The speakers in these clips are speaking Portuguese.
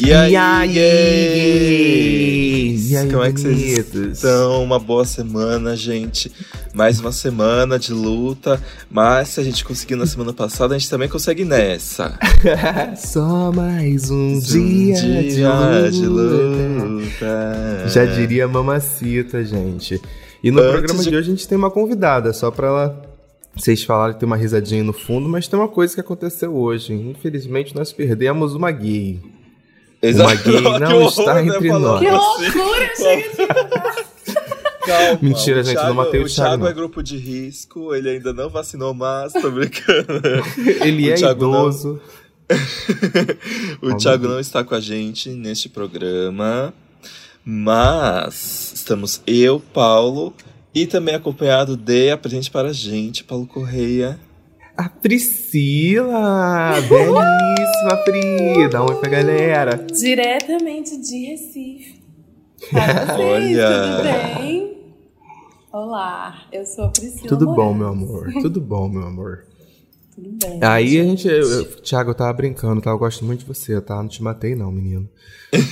E aí, E aí? E aí, Como é que vocês estão? Uma boa semana, gente. Mais uma semana de luta. Mas se a gente conseguiu na semana passada, a gente também consegue nessa. Só mais um, Um dia, dia de, de luta. luta. Já diria mamacita, gente. E no Antes programa de- de... hoje a gente tem uma convidada, só pra ela. Vocês falaram que tem uma risadinha no fundo, mas tem uma coisa que aconteceu hoje. Infelizmente, nós perdemos uma gay. Uma gay Que não está né, entre nós. Que assim. loucura, de Calma, Mentira, o gente, Thiago, não matei o o Thiago, Thiago não. é grupo de risco, ele ainda não vacinou, mas tô brincando. Ele O é Thiago não- idoso. o Oh, Thiago não está com a gente neste programa, mas estamos eu, Paulo, e também acompanhado de Apresente para a gente, Paulo Correia. A Priscila! Belíssima, Pri! Dá um oi pra galera. Diretamente de Recife. Para vocês, Olha. tudo bem? Olá, eu sou a Priscila Tudo bom, Moraes. meu amor. Tudo bom, meu amor. Tudo bem. Aí a gente. Eu, eu, Thiago, eu tava brincando, tá? Eu gosto muito de você, tá? Não te matei, não, menino.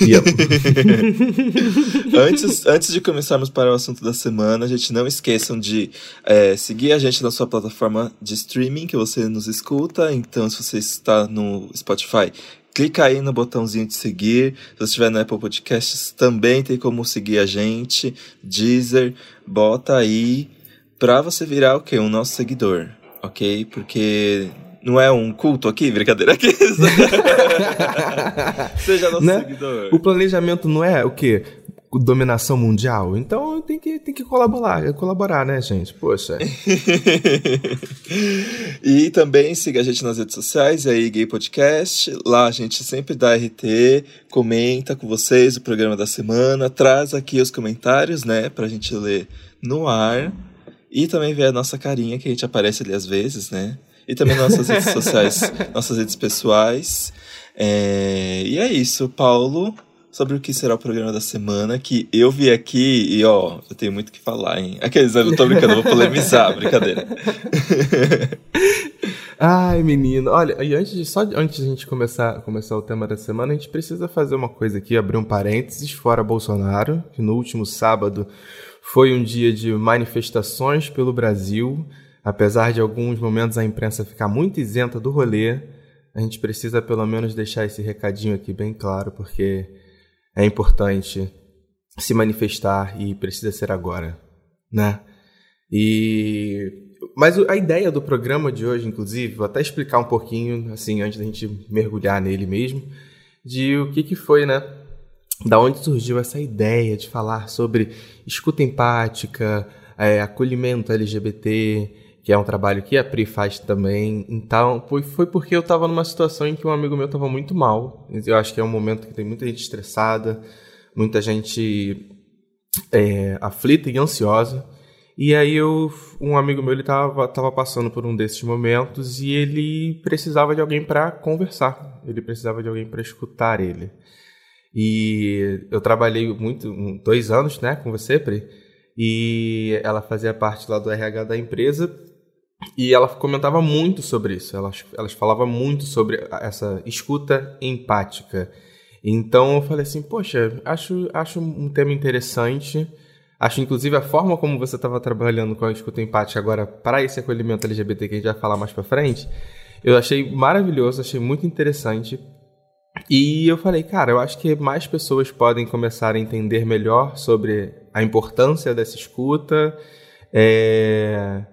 E eu- Antes, antes de começarmos para o assunto da semana, gente, não esqueçam de é, seguir a gente na sua plataforma de streaming que você nos escuta. Então, se você está no Spotify, clica aí no botãozinho de seguir. Se você estiver no Apple Podcasts, também tem como seguir a gente. Deezer, bota aí pra você virar o quê? Um nosso seguidor, ok? Porque não é um culto aqui, brincadeira aqui. Seja nosso Né? seguidor. o planejamento não é o quê? Dominação mundial? Então tem que, tem que colaborar, colaborar, né, gente? Poxa. e também siga a gente nas redes sociais, aí Gay Podcast. Lá a gente sempre dá RT, comenta com vocês o programa da semana, traz aqui os comentários, né, pra gente ler no ar. E também ver a nossa carinha que a gente aparece ali às vezes, né? E também nossas redes sociais, nossas redes pessoais. É, E é isso, Paulo. Sobre o que será o programa da semana, que eu vi aqui e, ó, eu tenho muito o que falar, hein? Aqueles, eu tô brincando, eu vou polemizar, brincadeira. Ai, menino. Olha, e antes de, só antes de a gente começar, começar o tema da semana, a gente precisa fazer uma coisa aqui, abrir um parênteses, fora Bolsonaro, que no último sábado foi um dia de manifestações pelo Brasil. Apesar de alguns momentos a imprensa ficar muito isenta do rolê, a gente precisa pelo menos deixar esse recadinho aqui bem claro, porque é importante se manifestar e precisa ser agora, né? E mas a ideia do programa de hoje, inclusive, vou até explicar um pouquinho, assim, antes da gente mergulhar nele mesmo, de o que que foi, né? Da onde surgiu essa ideia de falar sobre escuta empática, é, acolhimento LGBT, que é um trabalho que a Pri faz também. Então, foi, foi porque eu estava numa situação em que um amigo meu estava muito mal. Eu acho que é um momento que tem muita gente estressada, muita gente é, aflita e ansiosa. E aí eu, um amigo meu ele tava, tava passando por um desses momentos e ele precisava de alguém para conversar. Ele precisava de alguém para escutar ele. E eu trabalhei muito, dois anos, né, com você, Pri. E ela fazia parte lá do RH da empresa e ela comentava muito sobre isso. Elas, elas falavam muito sobre essa escuta empática. Então eu falei assim, poxa, acho, acho um tema interessante. Acho, inclusive, a forma como você estava trabalhando com a escuta empática agora para esse acolhimento LGBT que a gente vai falar mais para frente, eu achei maravilhoso, achei muito interessante. E eu falei, cara, eu acho que mais pessoas podem começar a entender melhor sobre a importância dessa escuta. É...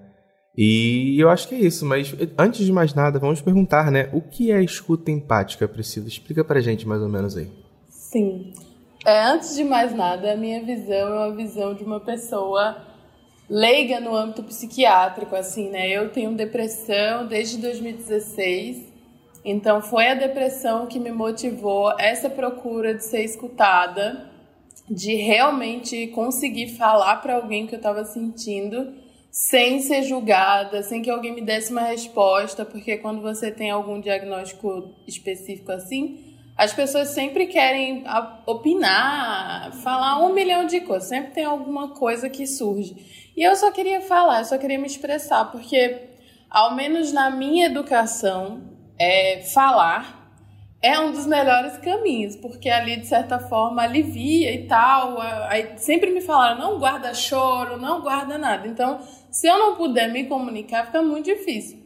E eu acho que é isso, mas antes de mais nada, vamos perguntar, né? O que é escuta empática, Priscila? Explica pra gente mais ou menos aí. Sim. É, antes de mais nada, a minha visão é uma visão de uma pessoa leiga no âmbito psiquiátrico, assim, né? Eu tenho depressão desde 2016, então foi a depressão que me motivou essa procura de ser escutada, de realmente conseguir falar para alguém que eu estava sentindo sem ser julgada, sem que alguém me desse uma resposta, porque quando você tem algum diagnóstico específico assim, as pessoas sempre querem opinar, falar um milhão de coisas, sempre tem alguma coisa que surge. E eu só queria falar, eu só queria me expressar, porque, ao menos na minha educação, é, falar é um dos melhores caminhos, porque ali, de certa forma, alivia e tal. Aí sempre me falaram, não guarda choro, não guarda nada. Então, se eu não puder me comunicar, fica muito difícil.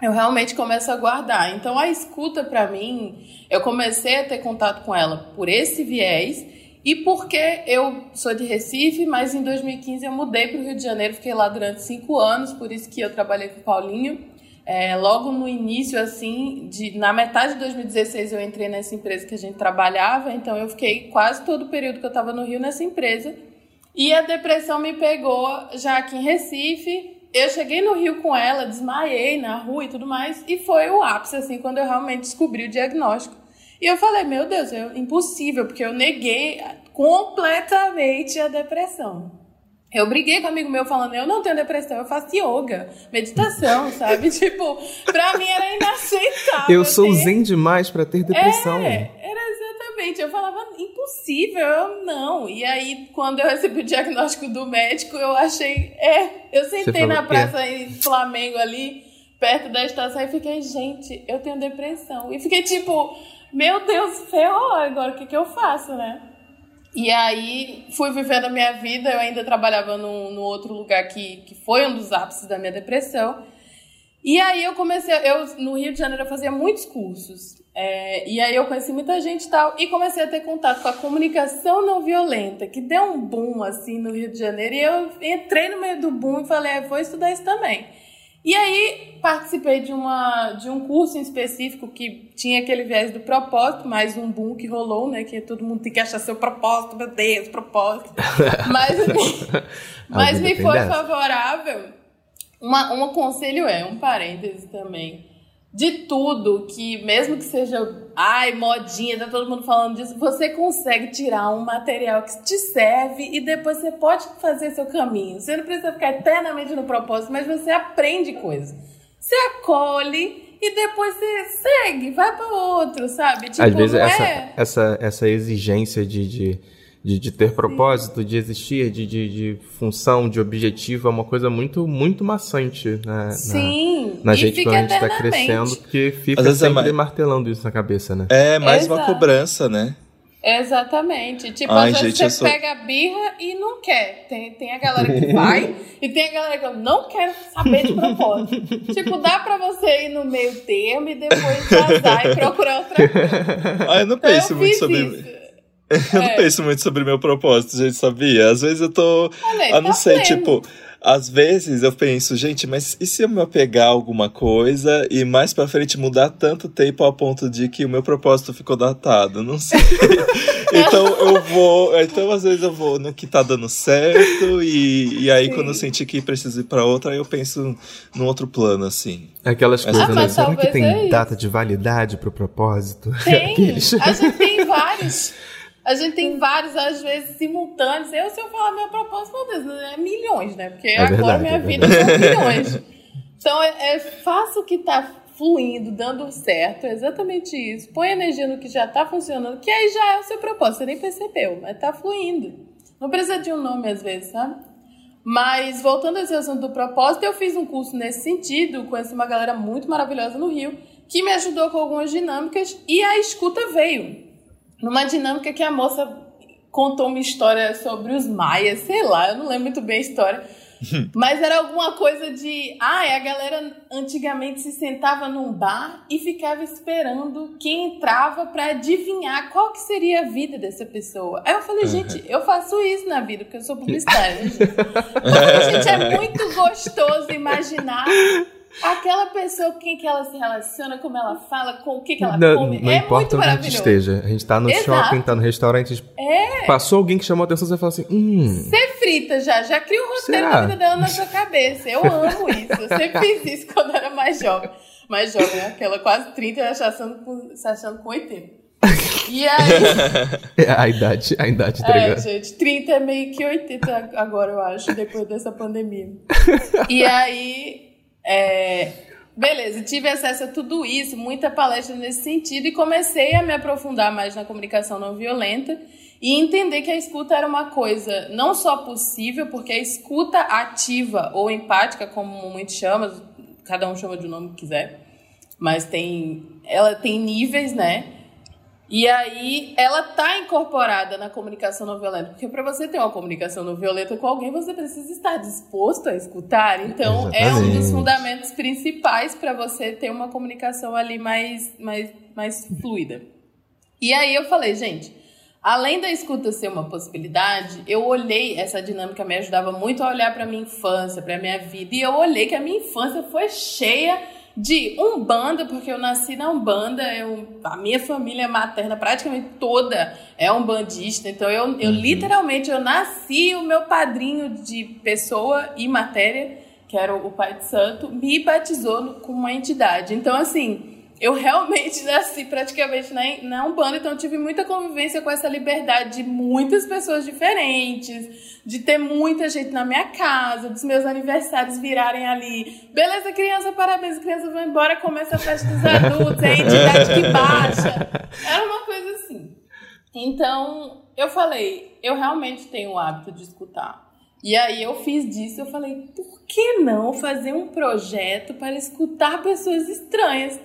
Eu realmente começo a guardar. Então, a escuta, para mim, eu comecei a ter contato com ela por esse viés e porque eu sou de Recife, mas em 2015 eu mudei para o Rio de Janeiro, fiquei lá durante cinco anos, por isso que eu trabalhei com o Paulinho. É, logo no início, assim, de, na metade de 2016 eu entrei nessa empresa que a gente trabalhava, então eu fiquei quase todo o período que eu estava no Rio nessa empresa. E a depressão me pegou já aqui em Recife. Eu cheguei no Rio com ela, desmaiei na rua e tudo mais, e foi o ápice, assim, quando eu realmente descobri o diagnóstico. E eu falei, meu Deus, é impossível, porque eu neguei completamente a depressão. Eu briguei com um amigo meu falando, eu não tenho depressão, eu faço yoga, meditação, sabe? Tipo, pra mim era inaceitável. Eu sou ter... zen demais para ter depressão. É, era exatamente. Eu falava, impossível, eu não. E aí, quando eu recebi o diagnóstico do médico, eu achei, é. Eu sentei na praça em Flamengo ali, perto da estação, e fiquei, gente, eu tenho depressão. E fiquei tipo, meu Deus, ferrou, agora o que, que eu faço, né? E aí fui vivendo a minha vida, eu ainda trabalhava no, no outro lugar que, que foi um dos ápices da minha depressão. E aí eu comecei, eu no Rio de Janeiro eu fazia muitos cursos. É, e aí eu conheci muita gente e tal, e comecei a ter contato com a comunicação não violenta, que deu um boom assim no Rio de Janeiro, e eu entrei no meio do boom e falei, é, vou estudar isso também. E aí participei de, uma, de um curso em específico que tinha aquele viés do propósito, mais um boom que rolou, né? Que todo mundo tem que achar seu propósito, meu Deus, propósito. Mas, mas me foi favorável. Uma, um conselho é, um parêntese também de tudo que, mesmo que seja, ai, modinha, tá todo mundo falando disso, você consegue tirar um material que te serve e depois você pode fazer seu caminho. Você não precisa ficar eternamente no propósito, mas você aprende coisas. Você acolhe e depois você segue, vai para outro, sabe? Tipo, Às vezes essa, é... essa, essa exigência de, de de, de ter propósito, de existir, de, de, de, função, de objetivo, é uma coisa muito, muito maçante né, Sim, na, na gente quando a gente está crescendo, porque fica é sempre é mais... martelando isso na cabeça, né? É mais Exato. uma cobrança, né? Exatamente. Tipo, Ai, às vezes gente, você sou... pega a birra e não quer. Tem, tem a galera que vai e tem a galera que eu não quero saber de propósito. tipo, dá pra você ir no meio termo e depois vazar e procurar outra coisa. Ah, eu não penso eu muito sobre. Isso. Eu é. não penso muito sobre meu propósito, gente, sabia? Às vezes eu tô. Olha, eu não tá sei, vendo. tipo. Às vezes eu penso, gente, mas e se eu me apegar a alguma coisa e mais pra frente mudar tanto tempo ao ponto de que o meu propósito ficou datado? Não sei. então eu vou. Então às vezes eu vou no que tá dando certo e, e aí Sim. quando eu sentir que preciso ir pra outra, aí eu penso num outro plano, assim. Aquelas coisas, ah, né? Será que tem é data de validade pro propósito? Tem. Aqueles... A gente tem vários. A gente tem vários, às vezes, simultâneos. Eu, se eu falar meu propósito, meu Deus, é milhões, né? Porque é agora verdade, minha é vida são milhões. Então, é, é, faça o que tá fluindo, dando certo, é exatamente isso. Põe energia no que já tá funcionando, que aí já é o seu propósito, você nem percebeu, mas tá fluindo. Não precisa de um nome às vezes, sabe? Mas voltando a esse assunto do propósito, eu fiz um curso nesse sentido, conheci uma galera muito maravilhosa no Rio, que me ajudou com algumas dinâmicas e a escuta veio numa dinâmica que a moça contou uma história sobre os maias, sei lá, eu não lembro muito bem a história. Mas era alguma coisa de. Ah, a galera antigamente se sentava num bar e ficava esperando quem entrava para adivinhar qual que seria a vida dessa pessoa. Aí eu falei, gente, eu faço isso na vida, porque eu sou publicitária, né, gente? gente, é muito gostoso imaginar Aquela pessoa com quem que ela se relaciona, como ela fala, com o que, que ela não, come. Não é importa onde a gente esteja. A gente tá no Exato. shopping, tá no restaurante. É. Passou alguém que chamou a atenção, você fala assim: hum. Você frita já, já cria o um roteiro da vida dela na sua cabeça. Eu amo isso. Eu sempre fiz isso quando era mais jovem. Mais jovem, né? aquela quase 30 se achando com, se achando com 80. E aí. É a idade, a idade, tá É, gente, 30 é meio que 80 agora, eu acho, depois dessa pandemia. E aí é, beleza, tive acesso a tudo isso, muita palestra nesse sentido e comecei a me aprofundar mais na comunicação não violenta e entender que a escuta era uma coisa não só possível, porque a escuta ativa ou empática, como muitos chamam, cada um chama de um nome que quiser, mas tem, ela tem níveis, né? E aí ela tá incorporada na comunicação não violenta, porque para você ter uma comunicação não violenta com alguém, você precisa estar disposto a escutar. Então, Exatamente. é um dos fundamentos principais para você ter uma comunicação ali mais, mais, mais fluida. E aí eu falei, gente, além da escuta ser uma possibilidade, eu olhei essa dinâmica me ajudava muito a olhar para minha infância, para minha vida, e eu olhei que a minha infância foi cheia de Umbanda, porque eu nasci na Umbanda, eu, a minha família materna praticamente toda é umbandista, então eu, eu uhum. literalmente eu nasci, o meu padrinho de pessoa e matéria, que era o Pai de Santo, me batizou com uma entidade. Então, assim, eu realmente nasci praticamente na, na Umbanda, então tive muita convivência com essa liberdade de muitas pessoas diferentes, de ter muita gente na minha casa, dos meus aniversários virarem ali. Beleza, criança, parabéns, criança vai embora, começa a festa dos adultos, é a entidade que baixa. Era uma coisa assim. Então, eu falei, eu realmente tenho o hábito de escutar. E aí eu fiz disso, eu falei, por que não fazer um projeto para escutar pessoas estranhas?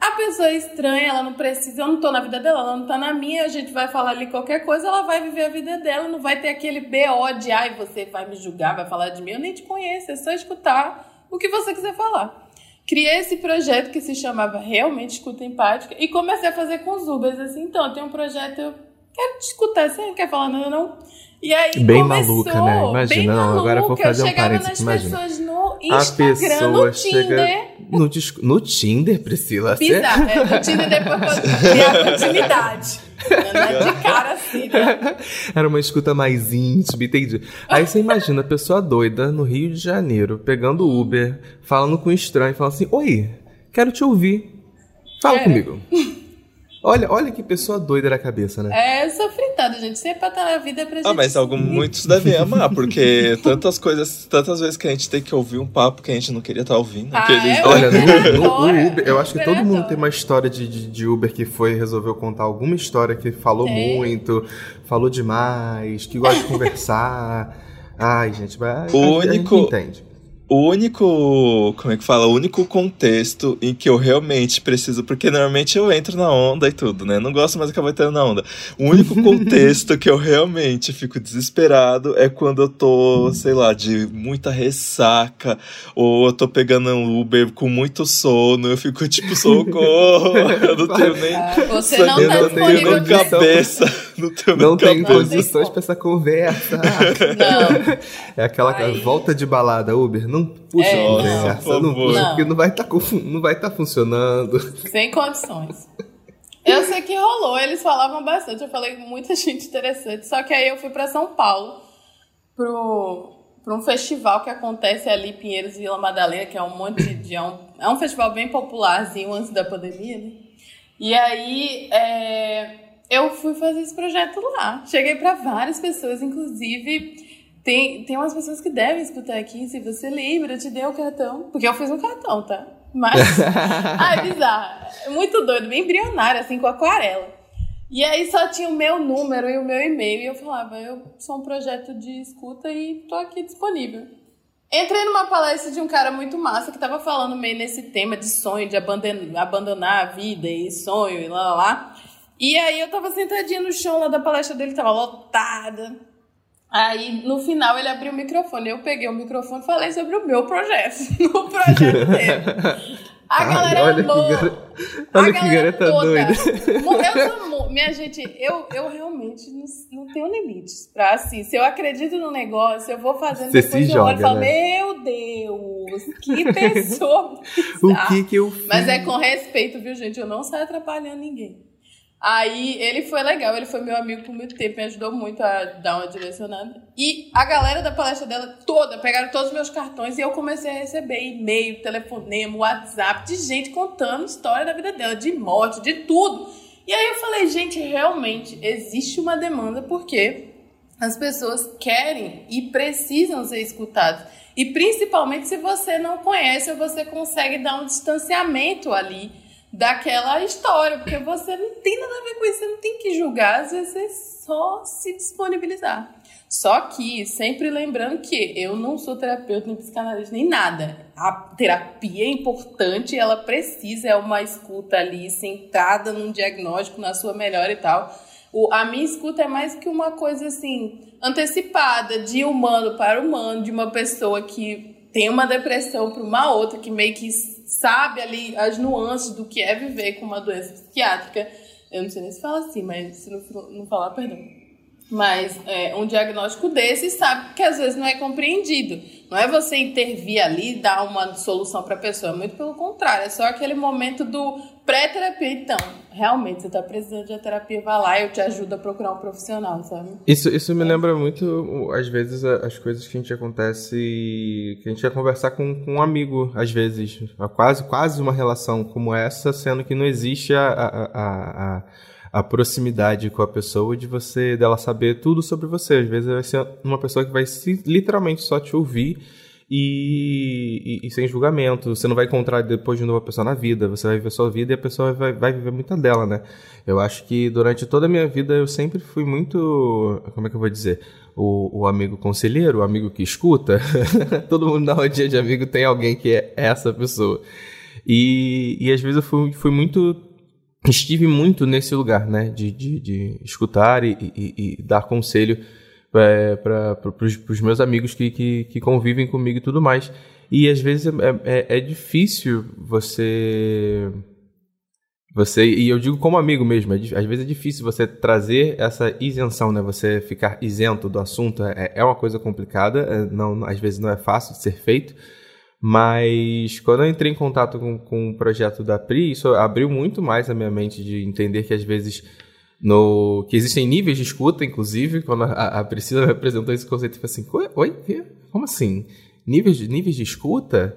A pessoa é estranha, ela não precisa, eu não tô na vida dela, ela não tá na minha, a gente vai falar ali qualquer coisa, ela vai viver a vida dela, não vai ter aquele BO de ai, você vai me julgar, vai falar de mim, eu nem te conheço, é só escutar o que você quiser falar. Criei esse projeto que se chamava Realmente Escuta Empática e comecei a fazer com os Ubers, assim, então, eu tenho um projeto, eu quero te escutar, você não quer falar nada não? E aí bem começou, maluca, né? Imagina, não, maluca. agora eu vou fazer um parênteses, nas imagina. pessoas no Instagram, a pessoa no Tinder. No, no Tinder, Priscila? Bizarro, é, no Tinder depois eu criar continuidade. De cara assim, né? Era uma escuta mais íntima, entendi. Aí você imagina a pessoa doida no Rio de Janeiro, pegando Uber, falando com um estranho, falando assim, oi, quero te ouvir. Fala é. comigo. Olha, olha que pessoa doida da cabeça, né? É, eu sou fritada, gente. Sempre pra estar na vida pra gente. Ah, mas algum, muitos devem amar, porque tantas coisas, tantas vezes que a gente tem que ouvir um papo que a gente não queria estar ouvindo. Ah, aqueles... é, olha, no, no, Uber, eu acho que todo mundo tem uma história de, de, de, Uber que foi resolveu contar alguma história que falou tem. muito, falou demais, que gosta de conversar. Ai, gente, mas o único, entende. O único, como é que fala? O único contexto em que eu realmente preciso, porque normalmente eu entro na onda e tudo, né? Não gosto mais de acabar entrando na onda. O único contexto que eu realmente fico desesperado é quando eu tô, sei lá, de muita ressaca, ou eu tô pegando um Uber com muito sono, eu fico tipo, socorro, eu não tenho nem. Você não tá não tenho nem cabeça. Não tenho não tem condições pra essa conversa. Não. É aquela Aí. volta de balada, Uber. Não puxa é, conversa, não, não puxa, porque não vai tá estar tá funcionando. Sem condições. Eu sei que rolou, eles falavam bastante, eu falei com muita gente interessante, só que aí eu fui para São Paulo pro, pro um festival que acontece ali Pinheiros Vila Madalena, que é um monte de é um, é um festival bem popularzinho antes da pandemia, né? E aí é, eu fui fazer esse projeto lá. Cheguei para várias pessoas, inclusive tem, tem umas pessoas que devem escutar aqui. Se você lembra, eu te dei o cartão. Porque eu fiz um cartão, tá? Mas. ah, é bizarro. Muito doido, bem embrionário, assim, com aquarela. E aí só tinha o meu número e o meu e-mail. E eu falava, eu sou um projeto de escuta e tô aqui disponível. Entrei numa palestra de um cara muito massa que tava falando meio nesse tema de sonho, de abandonar a vida e sonho e lá lá lá. E aí eu tava sentadinha no chão lá da palestra dele, tava lotada. Aí, no final, ele abriu o microfone. Eu peguei o microfone e falei sobre o meu projeto. o projeto dele. A galera olha gar... Olha que garota toda. doida. Eu sou, minha gente, eu, eu realmente não, não tenho limites. Pra assim, se eu acredito no negócio, eu vou fazendo, Você depois se eu joga, olho e falo, né? meu Deus, que pessoa O que que eu fiz? Mas é com respeito, viu, gente? Eu não saio atrapalhando ninguém. Aí ele foi legal, ele foi meu amigo por muito tempo, me ajudou muito a dar uma direcionada. E a galera da palestra dela toda pegaram todos os meus cartões e eu comecei a receber e-mail, telefonema, WhatsApp de gente contando história da vida dela, de morte, de tudo. E aí eu falei, gente, realmente existe uma demanda porque as pessoas querem e precisam ser escutadas. E principalmente se você não conhece, você consegue dar um distanciamento ali daquela história, porque você não tem nada a ver com isso, você não tem que julgar, às vezes é só se disponibilizar. Só que sempre lembrando que eu não sou terapeuta, nem psicanalista, nem nada. A terapia é importante, ela precisa, é uma escuta ali, sentada num diagnóstico, na sua melhor e tal. O, a minha escuta é mais que uma coisa assim, antecipada, de humano para humano, de uma pessoa que tem uma depressão para uma outra, que meio que sabe ali as nuances do que é viver com uma doença psiquiátrica. Eu não sei nem se fala assim, mas se não, não falar, perdão. Mas é, um diagnóstico desse sabe que às vezes não é compreendido. Não é você intervir ali e dar uma solução para a pessoa, muito pelo contrário, é só aquele momento do pré-terapia. Então, realmente, você está precisando de terapia, vai lá, eu te ajudo a procurar um profissional, sabe? Isso, isso me é. lembra muito, às vezes, as coisas que a gente acontece, que a gente ia conversar com, com um amigo, às vezes, quase, quase uma relação como essa, sendo que não existe a, a, a, a a proximidade com a pessoa de você dela saber tudo sobre você. Às vezes vai ser uma pessoa que vai se, literalmente só te ouvir e, e, e, sem julgamento. Você não vai encontrar depois de novo a pessoa na vida, você vai viver a sua vida e a pessoa vai, vai viver muita dela, né? Eu acho que durante toda a minha vida eu sempre fui muito. Como é que eu vou dizer? O, o amigo conselheiro, o amigo que escuta. Todo mundo na rodinha de amigo tem alguém que é essa pessoa. E, e às vezes eu fui, fui muito estive muito nesse lugar, né? De, de, de escutar e, e, e, dar conselho é, para os meus amigos que, que, que, convivem comigo e tudo mais. E às vezes é, é, é, difícil você. Você, e eu digo como amigo mesmo, é, às vezes é difícil você trazer essa isenção, né? Você ficar isento do assunto é, é uma coisa complicada, é, não, às vezes não é fácil de ser feito, mas quando eu entrei em contato com, com o projeto da Pri, isso abriu muito mais a minha mente de entender que às vezes no que existem níveis de escuta, inclusive, quando a, a Priscila me apresentou esse conceito, eu falei assim, oi, como assim? Níveis de, níveis de escuta?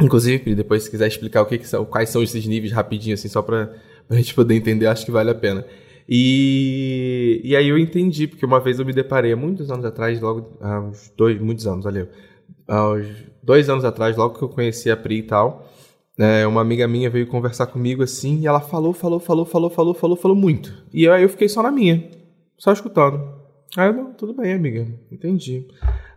Inclusive, depois se quiser explicar o que, que são, quais são esses níveis rapidinho, assim, só para a gente poder entender, acho que vale a pena. E, e aí eu entendi, porque uma vez eu me deparei, há muitos anos atrás, logo, há uns dois, muitos anos, olha, aos dois anos atrás, logo que eu conheci a Pri e tal, é, uma amiga minha veio conversar comigo assim, e ela falou, falou, falou, falou, falou, falou, falou muito. E aí eu fiquei só na minha, só escutando. Aí eu, não, tudo bem, amiga, entendi.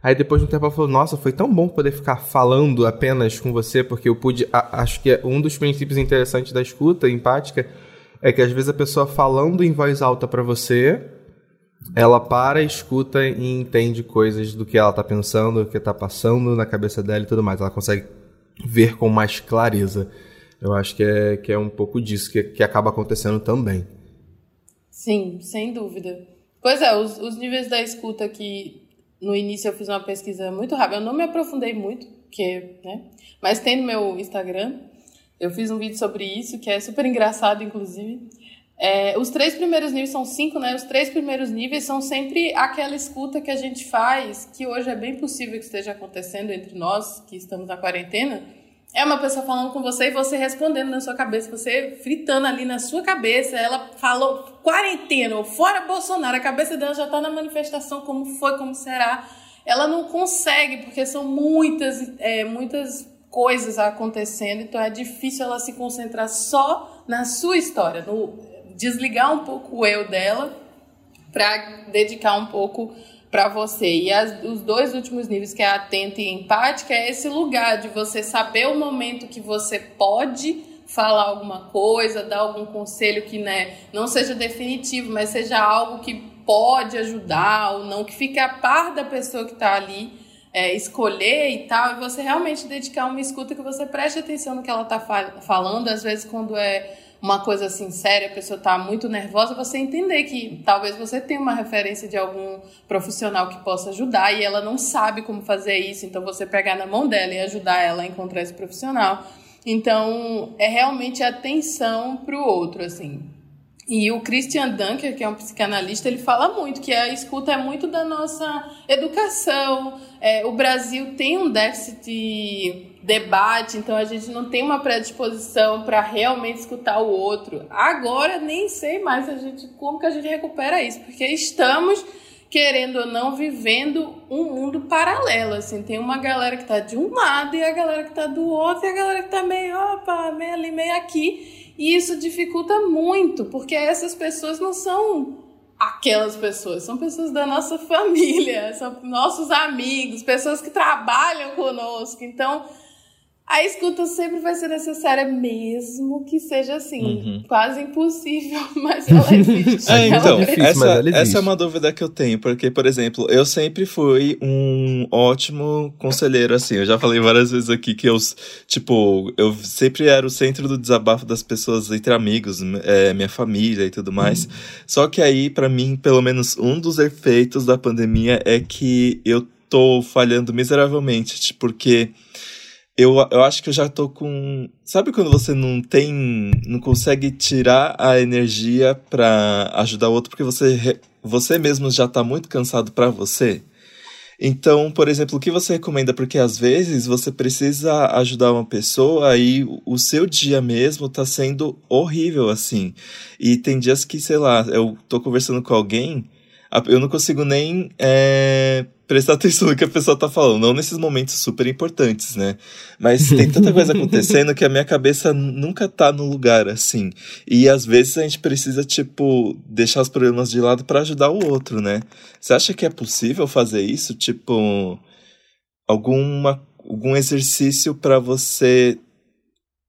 Aí depois de um tempo ela falou, nossa, foi tão bom poder ficar falando apenas com você, porque eu pude. A, acho que é um dos princípios interessantes da escuta empática é que às vezes a pessoa falando em voz alta para você, ela para, escuta e entende coisas do que ela tá pensando, o que tá passando na cabeça dela e tudo mais. Ela consegue ver com mais clareza. Eu acho que é, que é um pouco disso que, que acaba acontecendo também. Sim, sem dúvida. Pois é, os, os níveis da escuta que no início eu fiz uma pesquisa muito rápida, eu não me aprofundei muito, porque, né? Mas tem no meu Instagram, eu fiz um vídeo sobre isso, que é super engraçado, inclusive. É, os três primeiros níveis são cinco, né? Os três primeiros níveis são sempre aquela escuta que a gente faz, que hoje é bem possível que esteja acontecendo entre nós que estamos na quarentena. É uma pessoa falando com você e você respondendo na sua cabeça, você fritando ali na sua cabeça. Ela falou quarentena ou fora Bolsonaro, a cabeça dela já está na manifestação, como foi, como será. Ela não consegue, porque são muitas, é, muitas coisas acontecendo, então é difícil ela se concentrar só na sua história, no, desligar um pouco o eu dela para dedicar um pouco para você. E as, os dois últimos níveis, que é atenta e empática, é esse lugar de você saber o momento que você pode falar alguma coisa, dar algum conselho que né, não seja definitivo, mas seja algo que pode ajudar ou não, que fique a par da pessoa que está ali. É, escolher e tal, e você realmente dedicar uma escuta que você preste atenção no que ela está falando, às vezes quando é uma coisa assim séria, a pessoa está muito nervosa, você entender que talvez você tenha uma referência de algum profissional que possa ajudar e ela não sabe como fazer isso, então você pegar na mão dela e ajudar ela a encontrar esse profissional. Então, é realmente atenção para o outro, assim. E o Christian Dunker, que é um psicanalista, ele fala muito que a escuta é muito da nossa educação. É, o Brasil tem um déficit debate, então a gente não tem uma predisposição para realmente escutar o outro. Agora nem sei mais a gente como que a gente recupera isso, porque estamos querendo ou não vivendo um mundo paralelo, assim, tem uma galera que está de um lado e a galera que está do outro e a galera que está meio, opa, meio ali, meio aqui. E isso dificulta muito, porque essas pessoas não são aquelas pessoas, são pessoas da nossa família, são nossos amigos, pessoas que trabalham conosco. Então, a escuta sempre vai ser necessária, mesmo que seja assim, uhum. quase impossível, mas ela existe. é, então, ela essa, existe. essa é uma dúvida que eu tenho, porque, por exemplo, eu sempre fui um ótimo conselheiro, assim, eu já falei várias vezes aqui que eu, tipo, eu sempre era o centro do desabafo das pessoas entre amigos, é, minha família e tudo mais. Uhum. Só que aí, para mim, pelo menos um dos efeitos da pandemia é que eu tô falhando miseravelmente, porque eu, eu acho que eu já tô com. Sabe quando você não tem. não consegue tirar a energia para ajudar o outro porque você, você mesmo já tá muito cansado para você? Então, por exemplo, o que você recomenda? Porque às vezes você precisa ajudar uma pessoa e o seu dia mesmo tá sendo horrível, assim. E tem dias que, sei lá, eu tô conversando com alguém, eu não consigo nem é, prestar atenção no que a pessoa tá falando, não nesses momentos super importantes, né? Mas tem tanta coisa acontecendo que a minha cabeça nunca tá no lugar assim. E às vezes a gente precisa, tipo, deixar os problemas de lado para ajudar o outro, né? Você acha que é possível fazer isso? Tipo, alguma, algum exercício para você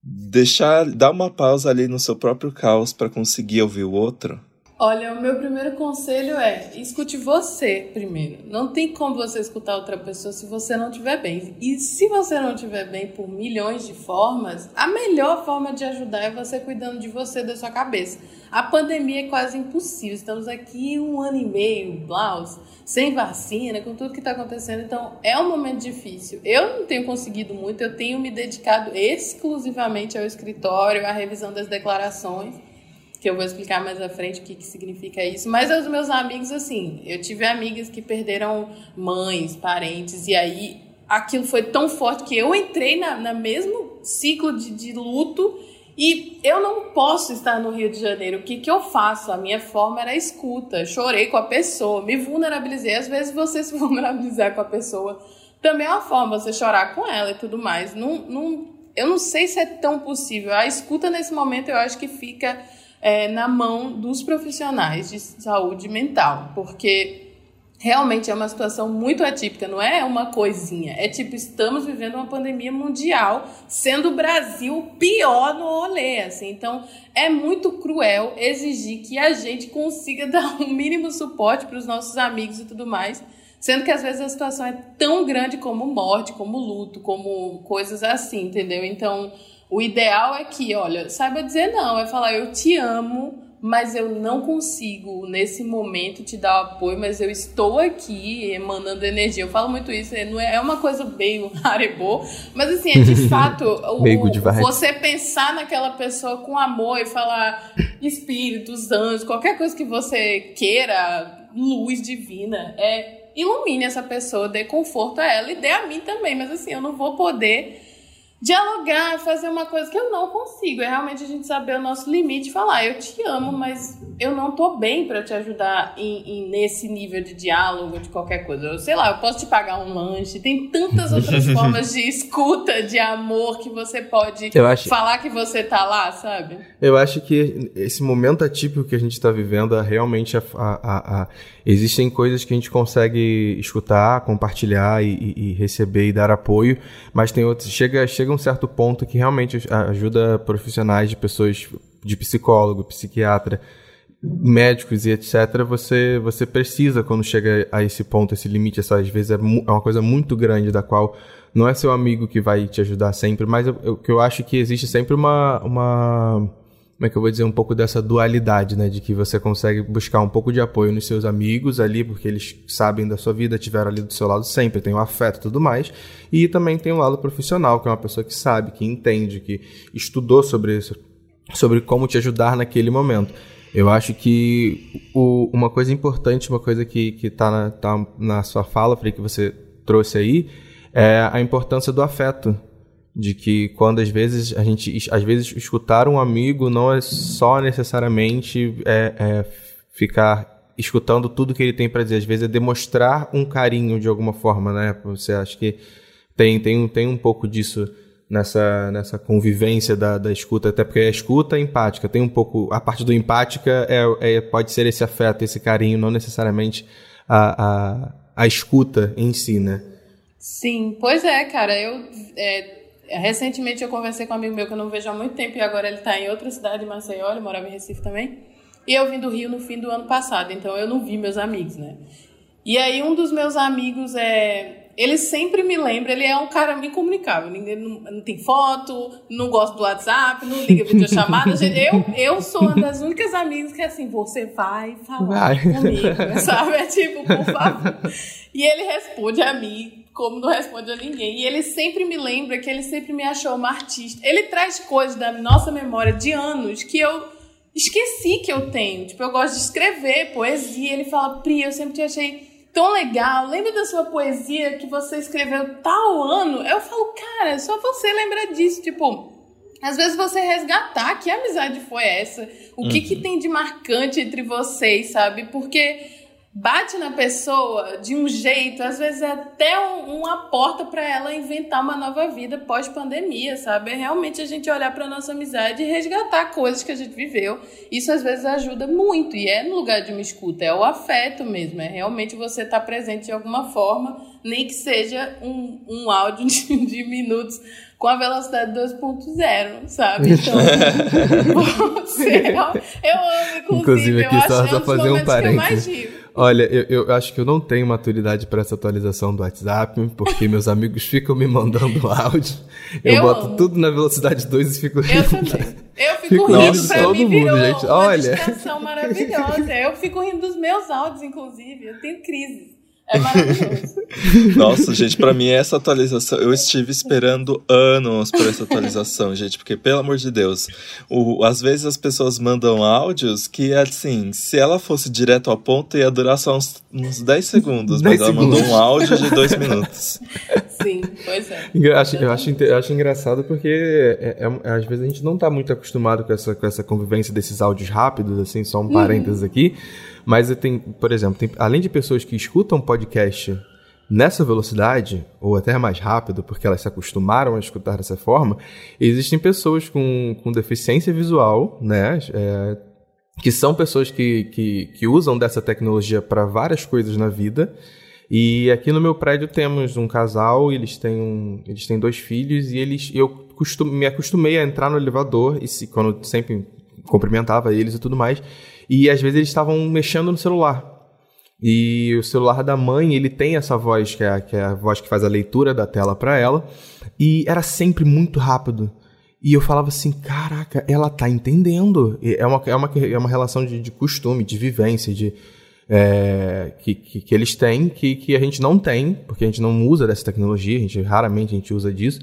deixar, dar uma pausa ali no seu próprio caos para conseguir ouvir o outro? Olha, o meu primeiro conselho é escute você primeiro. Não tem como você escutar outra pessoa se você não estiver bem. E se você não estiver bem por milhões de formas, a melhor forma de ajudar é você cuidando de você, da sua cabeça. A pandemia é quase impossível. Estamos aqui um ano e meio, Blaus, sem vacina, com tudo que está acontecendo. Então, é um momento difícil. Eu não tenho conseguido muito, eu tenho me dedicado exclusivamente ao escritório, à revisão das declarações que eu vou explicar mais à frente o que, que significa isso. Mas os meus amigos, assim, eu tive amigas que perderam mães, parentes, e aí aquilo foi tão forte que eu entrei na, na mesmo ciclo de, de luto e eu não posso estar no Rio de Janeiro. O que, que eu faço? A minha forma era escuta. Chorei com a pessoa, me vulnerabilizei. Às vezes você se vulnerabilizar com a pessoa também é uma forma, você chorar com ela e tudo mais. Não, não, eu não sei se é tão possível. A escuta nesse momento eu acho que fica é, na mão dos profissionais de saúde mental, porque realmente é uma situação muito atípica, não é uma coisinha. É tipo, estamos vivendo uma pandemia mundial, sendo o Brasil pior no rolê, assim. Então, é muito cruel exigir que a gente consiga dar um mínimo suporte para os nossos amigos e tudo mais, sendo que às vezes a situação é tão grande como morte, como luto, como coisas assim, entendeu? Então, o ideal é que, olha, saiba dizer não, é falar eu te amo, mas eu não consigo nesse momento te dar o apoio, mas eu estou aqui emanando energia. Eu falo muito isso, não é, é uma coisa bem arebô, mas assim, é de fato o, você pensar naquela pessoa com amor e falar espíritos, anjos, qualquer coisa que você queira, luz divina, é ilumine essa pessoa, dê conforto a ela e dê a mim também, mas assim, eu não vou poder dialogar, fazer uma coisa que eu não consigo. É realmente a gente saber o nosso limite, falar, eu te amo, mas eu não tô bem para te ajudar em, em, nesse nível de diálogo, de qualquer coisa. Eu sei lá, eu posso te pagar um lanche. Tem tantas outras formas de escuta, de amor que você pode acho... falar que você tá lá, sabe? Eu acho que esse momento atípico que a gente está vivendo, realmente a, a, a, existem coisas que a gente consegue escutar, compartilhar e, e, e receber e dar apoio, mas tem outros. Chega, chega um certo ponto que realmente ajuda profissionais de pessoas de psicólogo, psiquiatra médicos e etc., você, você precisa, quando chega a esse ponto, esse limite, essa, às vezes é, é uma coisa muito grande da qual não é seu amigo que vai te ajudar sempre, mas o que eu acho que existe sempre uma, uma. Como é que eu vou dizer? Um pouco dessa dualidade, né? De que você consegue buscar um pouco de apoio nos seus amigos ali, porque eles sabem da sua vida, tiveram ali do seu lado sempre, tem o afeto e tudo mais. E também tem o lado profissional, que é uma pessoa que sabe, que entende, que estudou sobre isso, sobre como te ajudar naquele momento. Eu acho que o, uma coisa importante, uma coisa que está na, tá na sua fala, Frei, que você trouxe aí, é a importância do afeto. De que quando às vezes a gente às vezes escutar um amigo não é só necessariamente é, é ficar escutando tudo que ele tem para dizer, às vezes é demonstrar um carinho de alguma forma, né? Você acha que tem, tem, tem um pouco disso nessa, nessa convivência da, da escuta, até porque a escuta é empática, tem um pouco. A parte do empática é, é pode ser esse afeto, esse carinho, não necessariamente a, a, a escuta em si, né? Sim, pois é, cara. Eu é, recentemente eu conversei com um amigo meu que eu não vejo há muito tempo e agora ele está em outra cidade, Maceió, ele morava em Recife também. E eu vim do Rio no fim do ano passado, então eu não vi meus amigos, né? E aí um dos meus amigos é ele sempre me lembra, ele é um cara incomunicável. Ninguém não, não tem foto, não gosta do WhatsApp, não liga videochamada. Eu, eu sou uma das únicas amigas que é assim, você vai falar vai. comigo, sabe? É tipo, por favor. E ele responde a mim como não responde a ninguém. E ele sempre me lembra que ele sempre me achou uma artista. Ele traz coisas da nossa memória de anos que eu esqueci que eu tenho. Tipo, eu gosto de escrever poesia. Ele fala, Pri, eu sempre te achei tão legal. Lembra da sua poesia que você escreveu tal ano? Eu falo, cara, só você lembra disso. Tipo, às vezes você resgatar que amizade foi essa? O uhum. que, que uhum. tem de marcante entre vocês, sabe? Porque bate na pessoa de um jeito, às vezes é até um, uma porta para ela inventar uma nova vida pós-pandemia, sabe? É realmente a gente olhar para nossa amizade e resgatar coisas que a gente viveu. Isso às vezes ajuda muito e é no lugar de uma escuta, é o afeto mesmo, é realmente você estar tá presente de alguma forma, nem que seja um, um áudio de, de minutos com a velocidade 2.0, sabe? Então, você, eu amo, inclusive, inclusive aqui eu só, acho só fazer um parênteses. Olha, eu, eu, acho que eu não tenho maturidade para essa atualização do WhatsApp, porque meus amigos ficam me mandando áudio. Eu, eu boto amo. tudo na velocidade 2 e fico rindo. Eu também. Eu fico, fico rindo, rindo pra todo mim mundo, gente. uma Olha. maravilhosa. Eu fico rindo dos meus áudios, inclusive. Eu tenho crise. É maravilhoso. Nossa, gente, para mim essa atualização, eu estive esperando anos por essa atualização, gente, porque pelo amor de Deus, o, às vezes as pessoas mandam áudios que assim, se ela fosse direto ao ponto ia durar só uns, uns 10 segundos, 10 mas ela mandou um áudio de 2 minutos. Sim, pois é. Eu acho, eu acho, eu acho engraçado porque é, é, às vezes a gente não tá muito acostumado com essa, com essa convivência desses áudios rápidos, assim, só um uhum. parênteses uhum. aqui. Mas tem, por exemplo, tem, além de pessoas que escutam podcast nessa velocidade, ou até mais rápido, porque elas se acostumaram a escutar dessa forma, existem pessoas com, com deficiência visual, né? É, que são pessoas que, que, que usam dessa tecnologia para várias coisas na vida. E aqui no meu prédio temos um casal, eles têm, um, eles têm dois filhos, e eles eu costum, me acostumei a entrar no elevador, e se, quando sempre cumprimentava eles e tudo mais, e às vezes eles estavam mexendo no celular. E o celular da mãe, ele tem essa voz, que é, que é a voz que faz a leitura da tela para ela. E era sempre muito rápido. E eu falava assim, caraca, ela tá entendendo. É uma, é uma, é uma relação de, de costume, de vivência, de, é, que, que, que, eles têm, que, que a gente não tem, porque a gente não usa dessa tecnologia, a gente raramente a gente usa disso.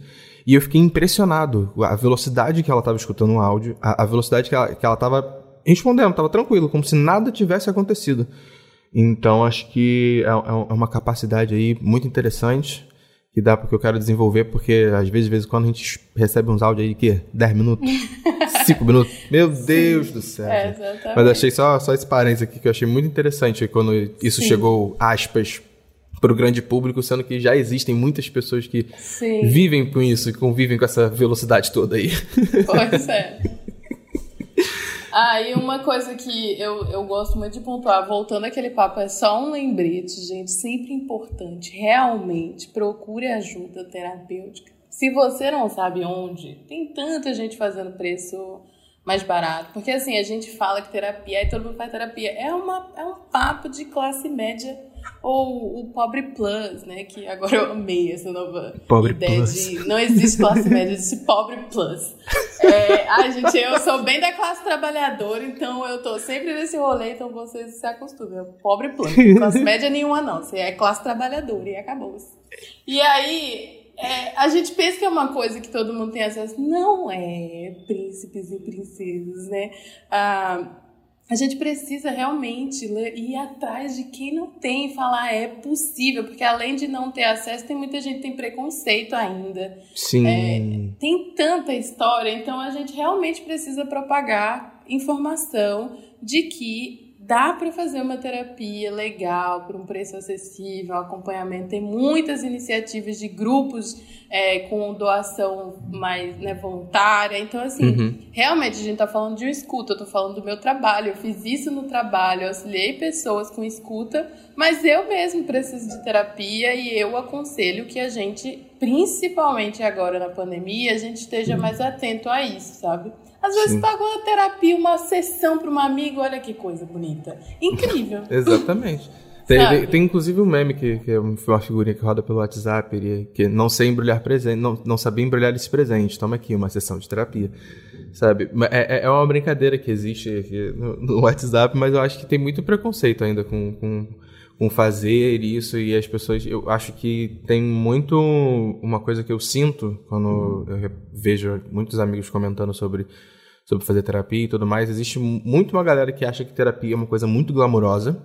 E eu fiquei impressionado. A velocidade que ela estava escutando o áudio, a, a velocidade que ela estava respondendo, estava tranquilo, como se nada tivesse acontecido. Então acho que é, é, é uma capacidade aí muito interessante que dá porque eu quero desenvolver, porque às vezes, de vez em quando a gente recebe uns áudios aí de quê? 10 minutos? 5 minutos? Meu Deus Sim. do céu. É, Mas achei só, só esse parênteses aqui que eu achei muito interessante quando isso Sim. chegou, aspas, para o grande público, sendo que já existem muitas pessoas que Sim. vivem com isso e convivem com essa velocidade toda aí. Pois é. Ah, e uma coisa que eu, eu gosto muito de pontuar, voltando àquele papo, é só um lembrete, gente, sempre importante. Realmente, procure ajuda terapêutica. Se você não sabe onde, tem tanta gente fazendo preço mais barato. Porque assim, a gente fala que terapia, aí todo mundo faz terapia. É, uma, é um papo de classe média ou o pobre plus, né? Que agora eu amei essa nova pobre ideia plus. de não existe classe média, existe pobre plus. É, ai, gente, eu sou bem da classe trabalhadora, então eu tô sempre nesse rolê, então vocês se acostumem. Pobre plus. Classe média nenhuma, não. Você é classe trabalhadora e acabou. -se. E aí, é, a gente pensa que é uma coisa que todo mundo tem acesso. Não é, príncipes e princesas, né? Ah, a gente precisa realmente ir atrás de quem não tem e falar é possível, porque além de não ter acesso, tem muita gente que tem preconceito ainda. Sim. É, tem tanta história, então a gente realmente precisa propagar informação de que dá para fazer uma terapia legal por um preço acessível, acompanhamento. Tem muitas iniciativas de grupos é, com doação mais né, voluntária. Então, assim, uhum. realmente a gente está falando de um escuta. Eu estou falando do meu trabalho. Eu fiz isso no trabalho, eu auxiliei pessoas com escuta, mas eu mesmo preciso de terapia e eu aconselho que a gente, principalmente agora na pandemia, a gente esteja mais atento a isso, sabe? Às vezes Sim. pagou uma terapia, uma sessão para um amigo, olha que coisa bonita. Incrível. Exatamente. Tem, tem, inclusive um meme que, que é uma figurinha que roda pelo WhatsApp, que não sei embrulhar presente, não, não sabia embrulhar esse presente, toma aqui uma sessão de terapia. Sabe? É, é, é uma brincadeira que existe no, no, WhatsApp, mas eu acho que tem muito preconceito ainda com, com, com fazer isso e as pessoas. Eu acho que tem muito. Uma coisa que eu sinto quando eu vejo muitos amigos comentando sobre sobre fazer terapia e tudo mais. Existe muito uma galera que acha que terapia é uma coisa muito glamurosa.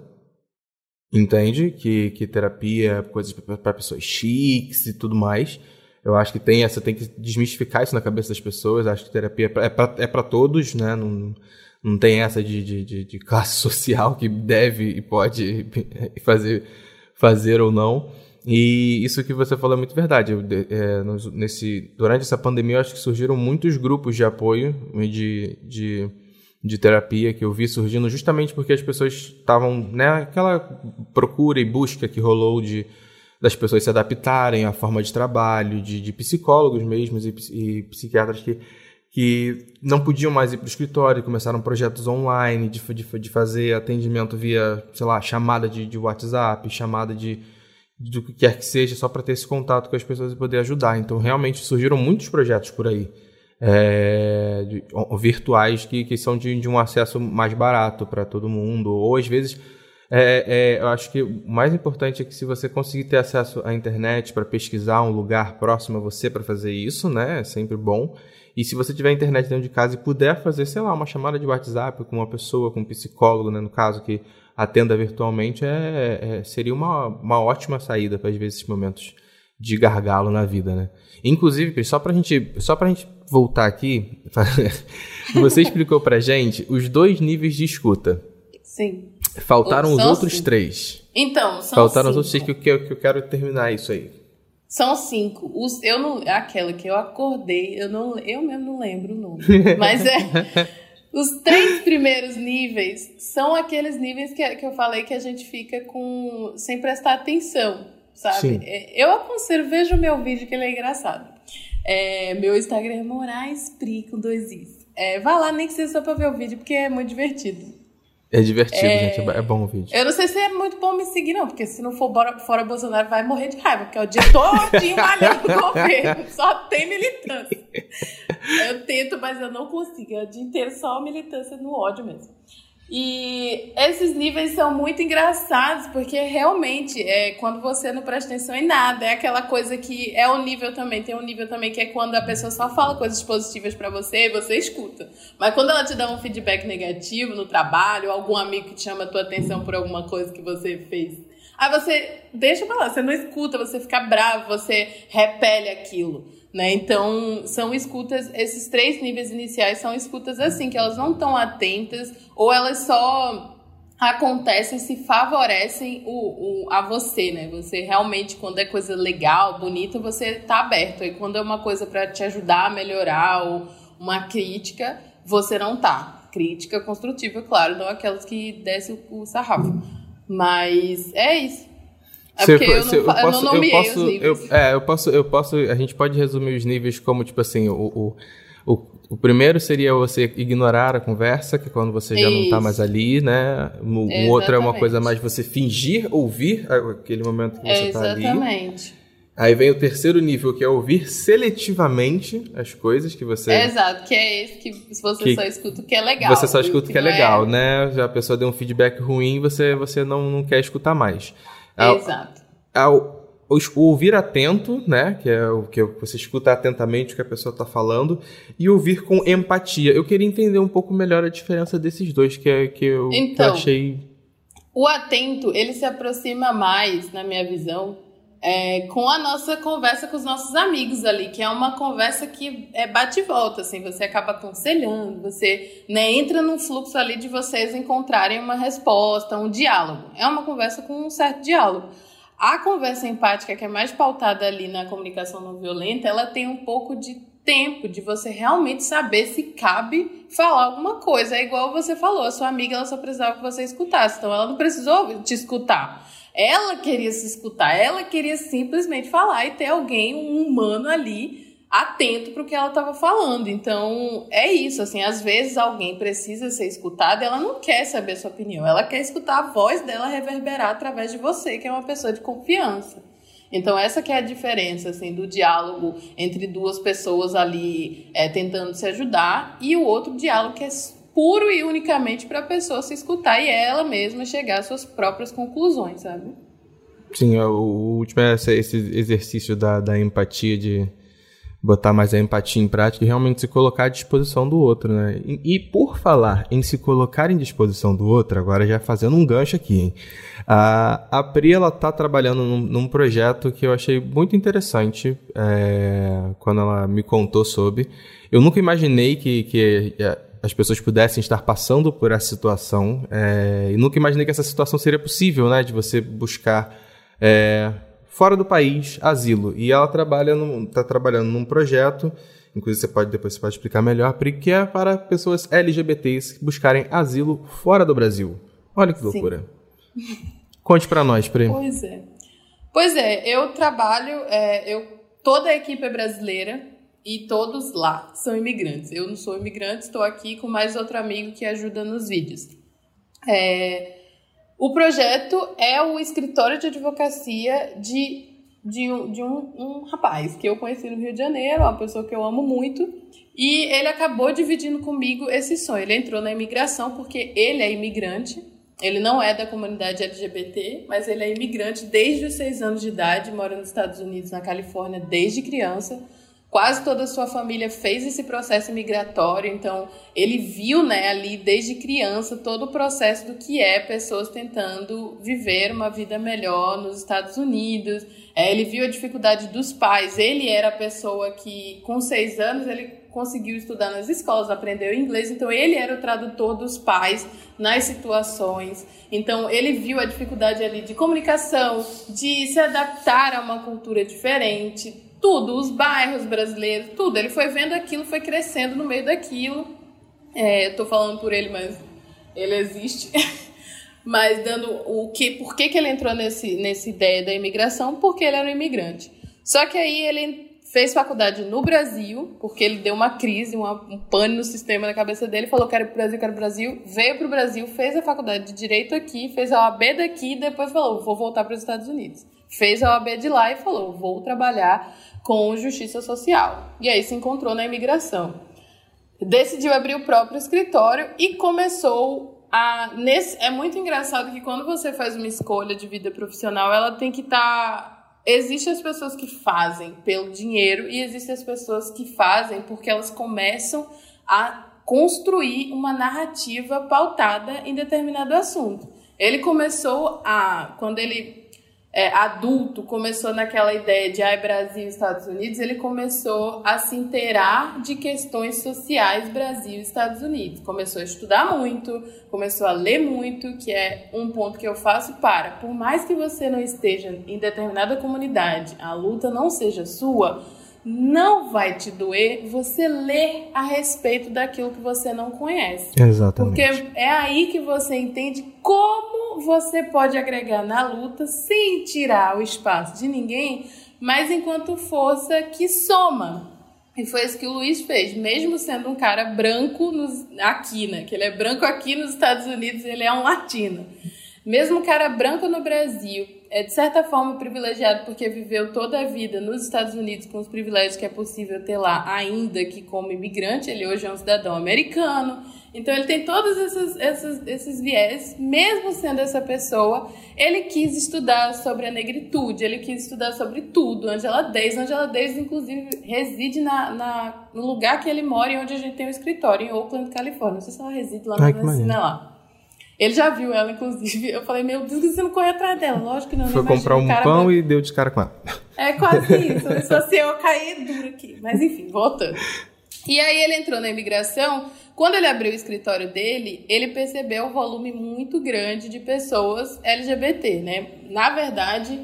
Entende? Que, que terapia é coisa para pessoas chiques e tudo mais. Eu acho que tem essa, tem que desmistificar isso na cabeça das pessoas. Acho que terapia é para é pra todos, né? Não, não tem essa de, de, de classe social que deve e pode fazer, fazer ou não. E isso que você falou é muito verdade. Eu, é, nesse, durante essa pandemia, eu acho que surgiram muitos grupos de apoio de, de, de terapia que eu vi surgindo justamente porque as pessoas estavam naquela né, procura e busca que rolou de das pessoas se adaptarem à forma de trabalho, de, de psicólogos mesmo e, e psiquiatras que, que não podiam mais ir para o escritório, começaram projetos online de, de, de fazer atendimento via, sei lá, chamada de, de WhatsApp, chamada de do que quer que seja, só para ter esse contato com as pessoas e poder ajudar. Então, realmente surgiram muitos projetos por aí, é, de, virtuais, que, que são de, de, um acesso mais barato para todo mundo, ou às vezes. É, é, eu acho que o mais importante é que se você conseguir ter acesso à internet para pesquisar um lugar próximo a você para fazer isso, né, é sempre bom. E se você tiver internet dentro de casa e puder fazer, sei lá, uma chamada de WhatsApp com uma pessoa, com um psicólogo, né, no caso, que atenda virtualmente, é, é seria uma, uma ótima saída para, às vezes, esses momentos de gargalo na vida, né? Inclusive, só para gente, só a gente voltar aqui, você explicou para gente os dois níveis de escuta. Sim. Faltaram os outros cinco. três. Então, são Faltaram cinco. os outros três que eu, que eu quero terminar isso aí. São cinco. Os, eu não, aquela que eu acordei, eu não, eu mesmo não lembro o nome. Mas é Os três primeiros níveis são aqueles níveis que, que eu falei que a gente fica com sem prestar atenção, sabe? Sim. É, eu aconselho, veja o meu vídeo que ele é engraçado. É, meu Instagram é Moraes Pri com dois Is. É, vá lá, nem que seja só pra ver o vídeo, porque é muito divertido. É divertido, é... gente. É bom o vídeo. Eu não sei se é muito bom me seguir, não, porque se não for bora, fora Bolsonaro, vai morrer de raiva, porque é o dia todinho malhando o governo. Só tem militância. Eu tento, mas eu não consigo. É o dia inteiro só militância no ódio mesmo. E esses níveis são muito engraçados, porque realmente é quando você não presta atenção em nada, é aquela coisa que é o nível também, tem um nível também que é quando a pessoa só fala coisas positivas para você e você escuta. Mas quando ela te dá um feedback negativo no trabalho, algum amigo que chama a tua atenção por alguma coisa que você fez, aí você deixa pra lá, você não escuta, você fica bravo, você repele aquilo. Né? Então, são escutas, esses três níveis iniciais são escutas assim, que elas não estão atentas, ou elas só acontecem se favorecem o, o, a você, né? Você realmente, quando é coisa legal, bonita, você tá aberto. E quando é uma coisa para te ajudar a melhorar ou uma crítica, você não tá. Crítica construtiva, claro, não aquelas que desce o, o sarrafo. Mas é isso. É porque eu, não, eu, posso, eu não nomeei eu posso, os níveis. Eu, é, eu posso, eu posso. A gente pode resumir os níveis como, tipo assim, o, o, o, o primeiro seria você ignorar a conversa, que é quando você já Isso. não está mais ali, né? O, o, outro é uma coisa mais você fingir ouvir aquele momento que você está ali. Exatamente. Aí vem o terceiro nível, que é ouvir seletivamente as coisas que você. É, exato, que é esse que você que só escuta o que é legal. Você só escuta o que, que é legal, é... né? Já a pessoa deu um feedback ruim, você, você não, não quer escutar mais. Exato. Ao, o ouvir atento, né, que é o que você escuta atentamente o que a pessoa está falando, e ouvir com empatia. Eu queria entender um pouco melhor a diferença desses dois, que é que eu, então, que eu então, achei. O atento, ele se aproxima mais, na minha visão, é, com a nossa conversa com os nossos amigos ali, que é uma conversa que é bate e volta, assim, você acaba aconselhando, você né, entra num fluxo ali de vocês encontrarem uma resposta, um diálogo. É uma conversa com um certo diálogo. A conversa empática, que é mais pautada ali na comunicação não violenta, ela tem um pouco de tempo de você realmente saber se cabe falar alguma coisa. É igual você falou, a sua amiga ela só precisava que você escutasse, então ela não precisou te escutar. Ela queria se escutar, ela queria simplesmente falar e ter alguém, um humano ali, atento para o que ela estava falando. Então, é isso, assim, às vezes alguém precisa ser escutado, ela não quer saber a sua opinião, ela quer escutar a voz dela reverberar através de você, que é uma pessoa de confiança. Então, essa que é a diferença, assim, do diálogo entre duas pessoas ali é, tentando se ajudar e o outro diálogo que é puro e unicamente para a pessoa se escutar e ela mesma chegar às suas próprias conclusões, sabe? Sim, o último é esse exercício da, da empatia, de botar mais a empatia em prática e realmente se colocar à disposição do outro, né? E, e, por falar em se colocar em disposição do outro, agora já fazendo um gancho aqui, hein? A, a Pri, ela tá trabalhando num, num projeto que eu achei muito interessante é, quando ela me contou sobre. Eu nunca imaginei que, que as pessoas pudessem estar passando por essa situação. É, e nunca imaginei que essa situação seria possível, né? De você buscar é, fora do país asilo. E ela trabalha está trabalhando num projeto, inclusive você pode depois você pode explicar melhor, que é para pessoas LGBTs buscarem asilo fora do Brasil. Olha que loucura. Sim. Conte para nós, Pri. Pois é. Pois é, eu trabalho, é, eu toda a equipe é brasileira e todos lá são imigrantes. Eu não sou imigrante, estou aqui com mais outro amigo que ajuda nos vídeos. É, o projeto é o escritório de advocacia de, de, um, de um, um rapaz que eu conheci no Rio de Janeiro, uma pessoa que eu amo muito, e ele acabou dividindo comigo esse sonho. Ele entrou na imigração porque ele é imigrante, ele não é da comunidade LGBT, mas ele é imigrante desde os seis anos de idade, mora nos Estados Unidos, na Califórnia, desde criança quase toda a sua família fez esse processo migratório, então ele viu, né, ali desde criança todo o processo do que é pessoas tentando viver uma vida melhor nos Estados Unidos. É, ele viu a dificuldade dos pais. Ele era a pessoa que, com seis anos, ele conseguiu estudar nas escolas, aprendeu inglês, então ele era o tradutor dos pais nas situações. Então ele viu a dificuldade ali de comunicação, de se adaptar a uma cultura diferente tudo, os bairros brasileiros, tudo. Ele foi vendo aquilo, foi crescendo no meio daquilo. É, eu tô falando por ele, mas ele existe. mas dando o que, por que, que ele entrou nesse, nessa ideia da imigração? Porque ele era um imigrante. Só que aí ele fez faculdade no Brasil, porque ele deu uma crise, uma, um pane no sistema na cabeça dele, falou quero pro Brasil, quero pro Brasil, veio pro Brasil, fez a faculdade de Direito aqui, fez a OAB daqui, depois falou, vou voltar para os Estados Unidos. Fez a OAB de lá e falou, vou trabalhar com justiça social. E aí se encontrou na imigração. Decidiu abrir o próprio escritório e começou a. Nesse, é muito engraçado que quando você faz uma escolha de vida profissional, ela tem que estar. Tá, Existem as pessoas que fazem pelo dinheiro e existem as pessoas que fazem porque elas começam a construir uma narrativa pautada em determinado assunto. Ele começou a. Quando ele é, adulto começou naquela ideia de ai Brasil Estados Unidos, ele começou a se inteirar de questões sociais Brasil Estados Unidos. Começou a estudar muito, começou a ler muito, que é um ponto que eu faço para, por mais que você não esteja em determinada comunidade, a luta não seja sua, não vai te doer você ler a respeito daquilo que você não conhece. Exatamente. Porque é aí que você entende como você pode agregar na luta sem tirar o espaço de ninguém, mas enquanto força que soma. E foi isso que o Luiz fez, mesmo sendo um cara branco nos, aqui, né? Que ele é branco aqui nos Estados Unidos, ele é um latino. Mesmo um cara branco no Brasil, é de certa forma privilegiado porque viveu toda a vida nos Estados Unidos com os privilégios que é possível ter lá, ainda que como imigrante, ele hoje é um cidadão americano. Então ele tem todos esses, esses, esses viés, mesmo sendo essa pessoa, ele quis estudar sobre a negritude, ele quis estudar sobre tudo. Angela Davis, Angela Davis, inclusive, reside na, na, no lugar que ele mora e onde a gente tem um escritório, em Oakland, Califórnia. Não sei se ela reside lá, mas ela lá. Ele já viu ela, inclusive. Eu falei, meu Deus, você não corre atrás dela? Lógico que não. Foi comprar um pão e deu de cara com ela. É quase isso. Se fosse eu, eu caí duro aqui. Mas enfim, voltando. E aí ele entrou na imigração. Quando ele abriu o escritório dele, ele percebeu um volume muito grande de pessoas LGBT, né? Na verdade,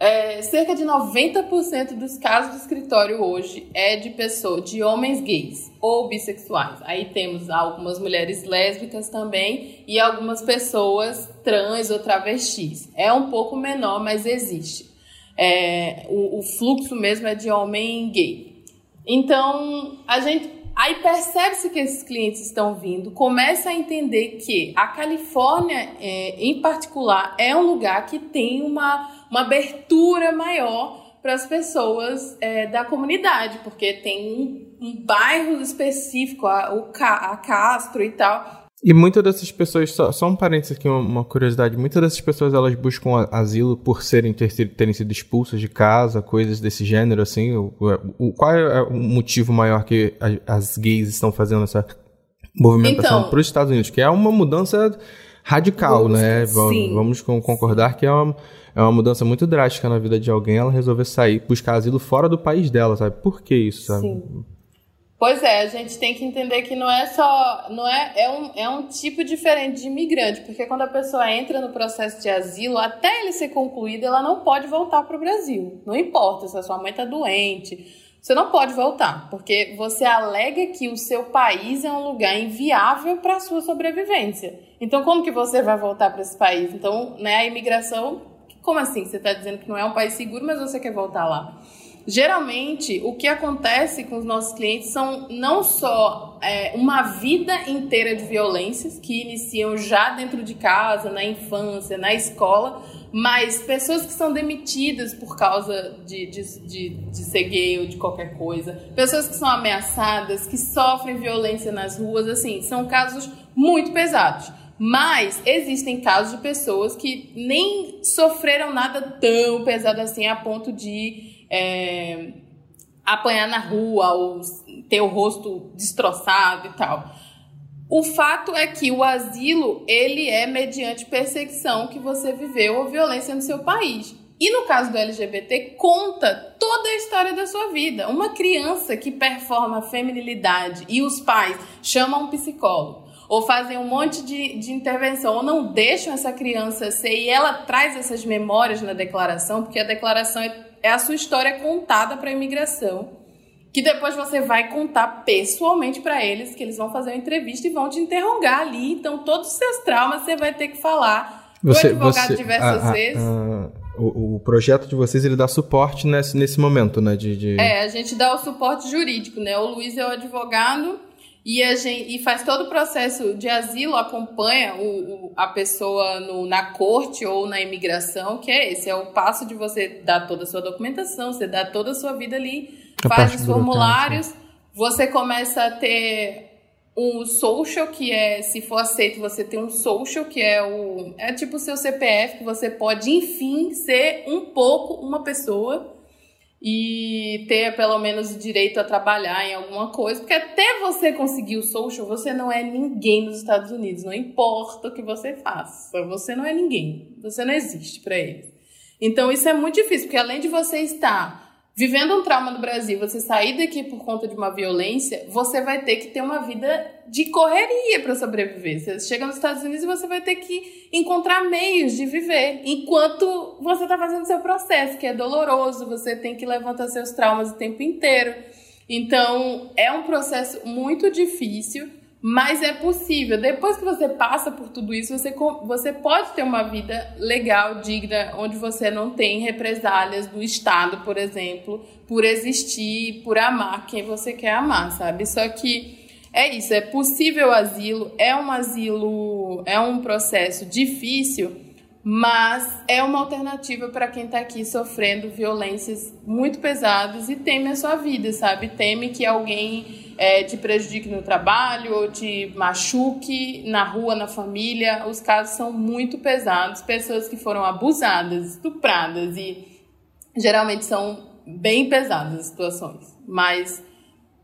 é, cerca de 90% dos casos do escritório hoje é de pessoas, de homens gays ou bissexuais. Aí temos algumas mulheres lésbicas também e algumas pessoas trans ou travestis. É um pouco menor, mas existe. É, o, o fluxo mesmo é de homem gay. Então, a gente Aí percebe-se que esses clientes estão vindo, começa a entender que a Califórnia, é, em particular, é um lugar que tem uma, uma abertura maior para as pessoas é, da comunidade, porque tem um, um bairro específico, a, o, a Castro e tal, e muitas dessas pessoas, só, só um parênteses aqui, uma, uma, curiosidade, muitas dessas pessoas elas buscam asilo por serem ter, terem sido expulsas de casa, coisas desse gênero, assim. O, o, qual é o motivo maior que as, gays estão fazendo essa movimentação então, para os Estados Unidos? Que é uma mudança radical, né? Sim. Vamos concordar que é uma, é uma mudança muito drástica na vida de alguém ela resolver sair, buscar asilo fora do país dela, sabe? Por que isso, sabe? Sim. Pois é, a gente tem que entender que não é só. não é, é, um, é um tipo diferente de imigrante, porque quando a pessoa entra no processo de asilo, até ele ser concluído, ela não pode voltar para o Brasil. Não importa se a sua mãe está doente, você não pode voltar, porque você alega que o seu país é um lugar inviável para a sua sobrevivência. Então, como que você vai voltar para esse país? Então, né, a imigração. Como assim? Você está dizendo que não é um país seguro, mas você quer voltar lá? Geralmente, o que acontece com os nossos clientes são não só é, uma vida inteira de violências que iniciam já dentro de casa, na infância, na escola, mas pessoas que são demitidas por causa de, de, de, de ser gay ou de qualquer coisa, pessoas que são ameaçadas, que sofrem violência nas ruas, assim, são casos muito pesados. Mas existem casos de pessoas que nem sofreram nada tão pesado assim a ponto de é, apanhar na rua ou ter o rosto destroçado e tal. O fato é que o asilo, ele é mediante perseguição que você viveu ou violência no seu país. E no caso do LGBT, conta toda a história da sua vida. Uma criança que performa feminilidade e os pais chamam um psicólogo ou fazem um monte de, de intervenção, ou não deixam essa criança ser, e ela traz essas memórias na declaração, porque a declaração é é a sua história contada para a imigração, que depois você vai contar pessoalmente para eles, que eles vão fazer uma entrevista e vão te interrogar ali. Então, todos os seus traumas você vai ter que falar. Você, o advogado você, diversas a, a, vezes. A, o, o, projeto de vocês ele dá suporte nesse, nesse momento, né? De, de... É, a gente dá o suporte jurídico, né? O Luiz é o advogado e, a gente, e faz todo o processo de asilo, acompanha o, o, a pessoa no, na corte ou na imigração, que é esse, é o passo de você dar toda a sua documentação, você dá toda a sua vida ali, a faz os formulários, você começa a ter um social, que é, se for aceito, você tem um social, que é o. É tipo o seu CPF, que você pode, enfim, ser um pouco uma pessoa e ter pelo menos o direito a trabalhar em alguma coisa, porque até você conseguir o social, você não é ninguém nos Estados Unidos, não importa o que você faça, você não é ninguém, você não existe para eles. Então isso é muito difícil, porque além de você estar vivendo um trauma no Brasil, você sair daqui por conta de uma violência, você vai ter que ter uma vida de correria para sobreviver. Você chega nos Estados Unidos e você vai ter que encontrar meios de viver enquanto você está fazendo seu processo, que é doloroso, você tem que levantar seus traumas o tempo inteiro. Então, é um processo muito difícil mas é possível. Depois que você passa por tudo isso, você, você pode ter uma vida legal, digna, onde você não tem represálias do Estado, por exemplo, por existir, por amar quem você quer amar, sabe? Só que é isso, é possível asilo, é um asilo, é um processo difícil, mas é uma alternativa para quem está aqui sofrendo violências muito pesadas e teme a sua vida, sabe? Teme que alguém é, te prejudique no trabalho ou te machuque na rua, na família. Os casos são muito pesados. Pessoas que foram abusadas, estupradas e geralmente são bem pesadas as situações. Mas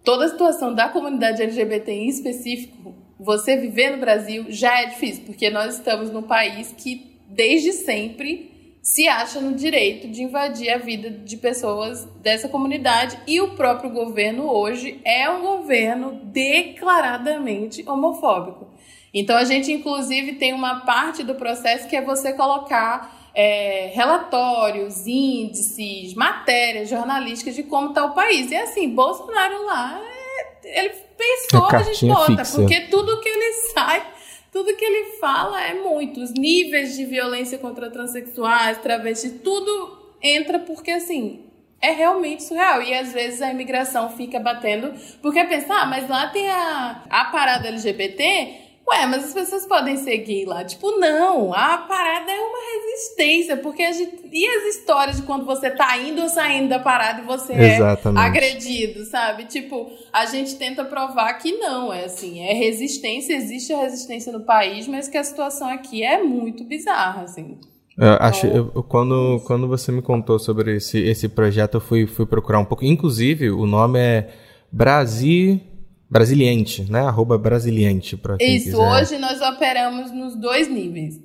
toda a situação da comunidade LGBT em específico você viver no Brasil já é difícil, porque nós estamos num país que desde sempre se acha no direito de invadir a vida de pessoas dessa comunidade e o próprio governo hoje é um governo declaradamente homofóbico. Então a gente inclusive tem uma parte do processo que é você colocar é, relatórios, índices, matérias jornalísticas de como está o país. E assim, Bolsonaro lá, é, ele pensou é a gente vota, fixa. porque tudo que ele sai tudo que ele fala é muito. Os níveis de violência contra transexuais, travestis, tudo entra porque, assim, é realmente surreal. E às vezes a imigração fica batendo, porque pensa, ah, mas lá tem a, a parada LGBT, Ué, mas as pessoas podem seguir lá. Tipo, não, a parada é uma resistência, porque a gente. E as histórias de quando você tá indo ou saindo da parada e você é Exatamente. é agredido, sabe? Tipo, a gente tenta provar que não, é assim, é resistência, existe a resistência no país, mas que a situação aqui é muito bizarra, assim. Eu acho, então, eu, quando, quando você me contou sobre esse, esse projeto, eu fui, fui procurar um pouco. Inclusive, o nome é Brasil Brasiliente, né? Arroba Brasiliente para quem Isso, quiser. hoje nós operamos nos dois níveis.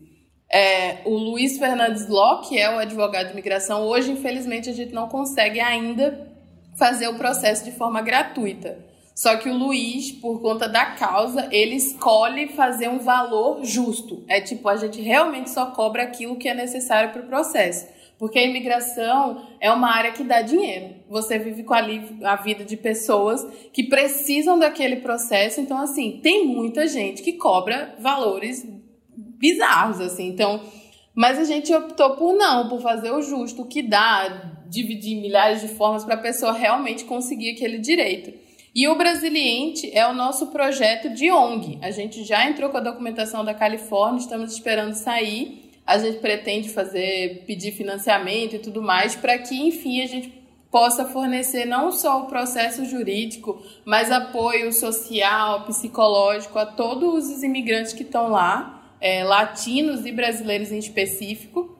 É, o Luiz Fernandes Ló, que é o advogado de imigração, hoje, infelizmente, a gente não consegue ainda fazer o processo de forma gratuita. Só que o Luiz, por conta da causa, ele escolhe fazer um valor justo. É tipo, a gente realmente só cobra aquilo que é necessário para o processo. Porque a imigração é uma área que dá dinheiro. Você vive com a, a vida de pessoas que precisam daquele processo. Então, assim, tem muita gente que cobra valores bizarros, assim. Então, mas a gente optou por não, por fazer o justo, o que dá, dividir milhares de formas para a pessoa realmente conseguir aquele direito. E o Brasiliente é o nosso projeto de ONG. A gente já entrou com a documentação da Califórnia, estamos esperando sair a gente pretende fazer, pedir financiamento e tudo mais, para que, enfim, a gente possa fornecer não só o processo jurídico, mas apoio social, psicológico a todos os imigrantes que estão lá, é, latinos e brasileiros em específico.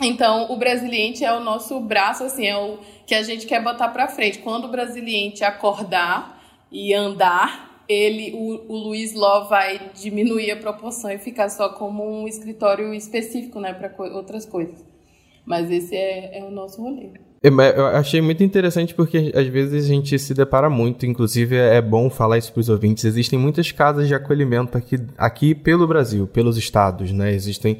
Então, o Brasiliente é o nosso braço, assim, é o que a gente quer botar para frente. Quando o Brasiliente acordar e andar, ele, o, o Luiz Ló vai diminuir a proporção e ficar só como um escritório específico, né, para co outras coisas. Mas esse é, é o nosso rolê. Eu achei muito interessante porque às vezes a gente se depara muito, inclusive é bom falar isso para os ouvintes. Existem muitas casas de acolhimento aqui, aqui pelo Brasil, pelos estados, né? Existem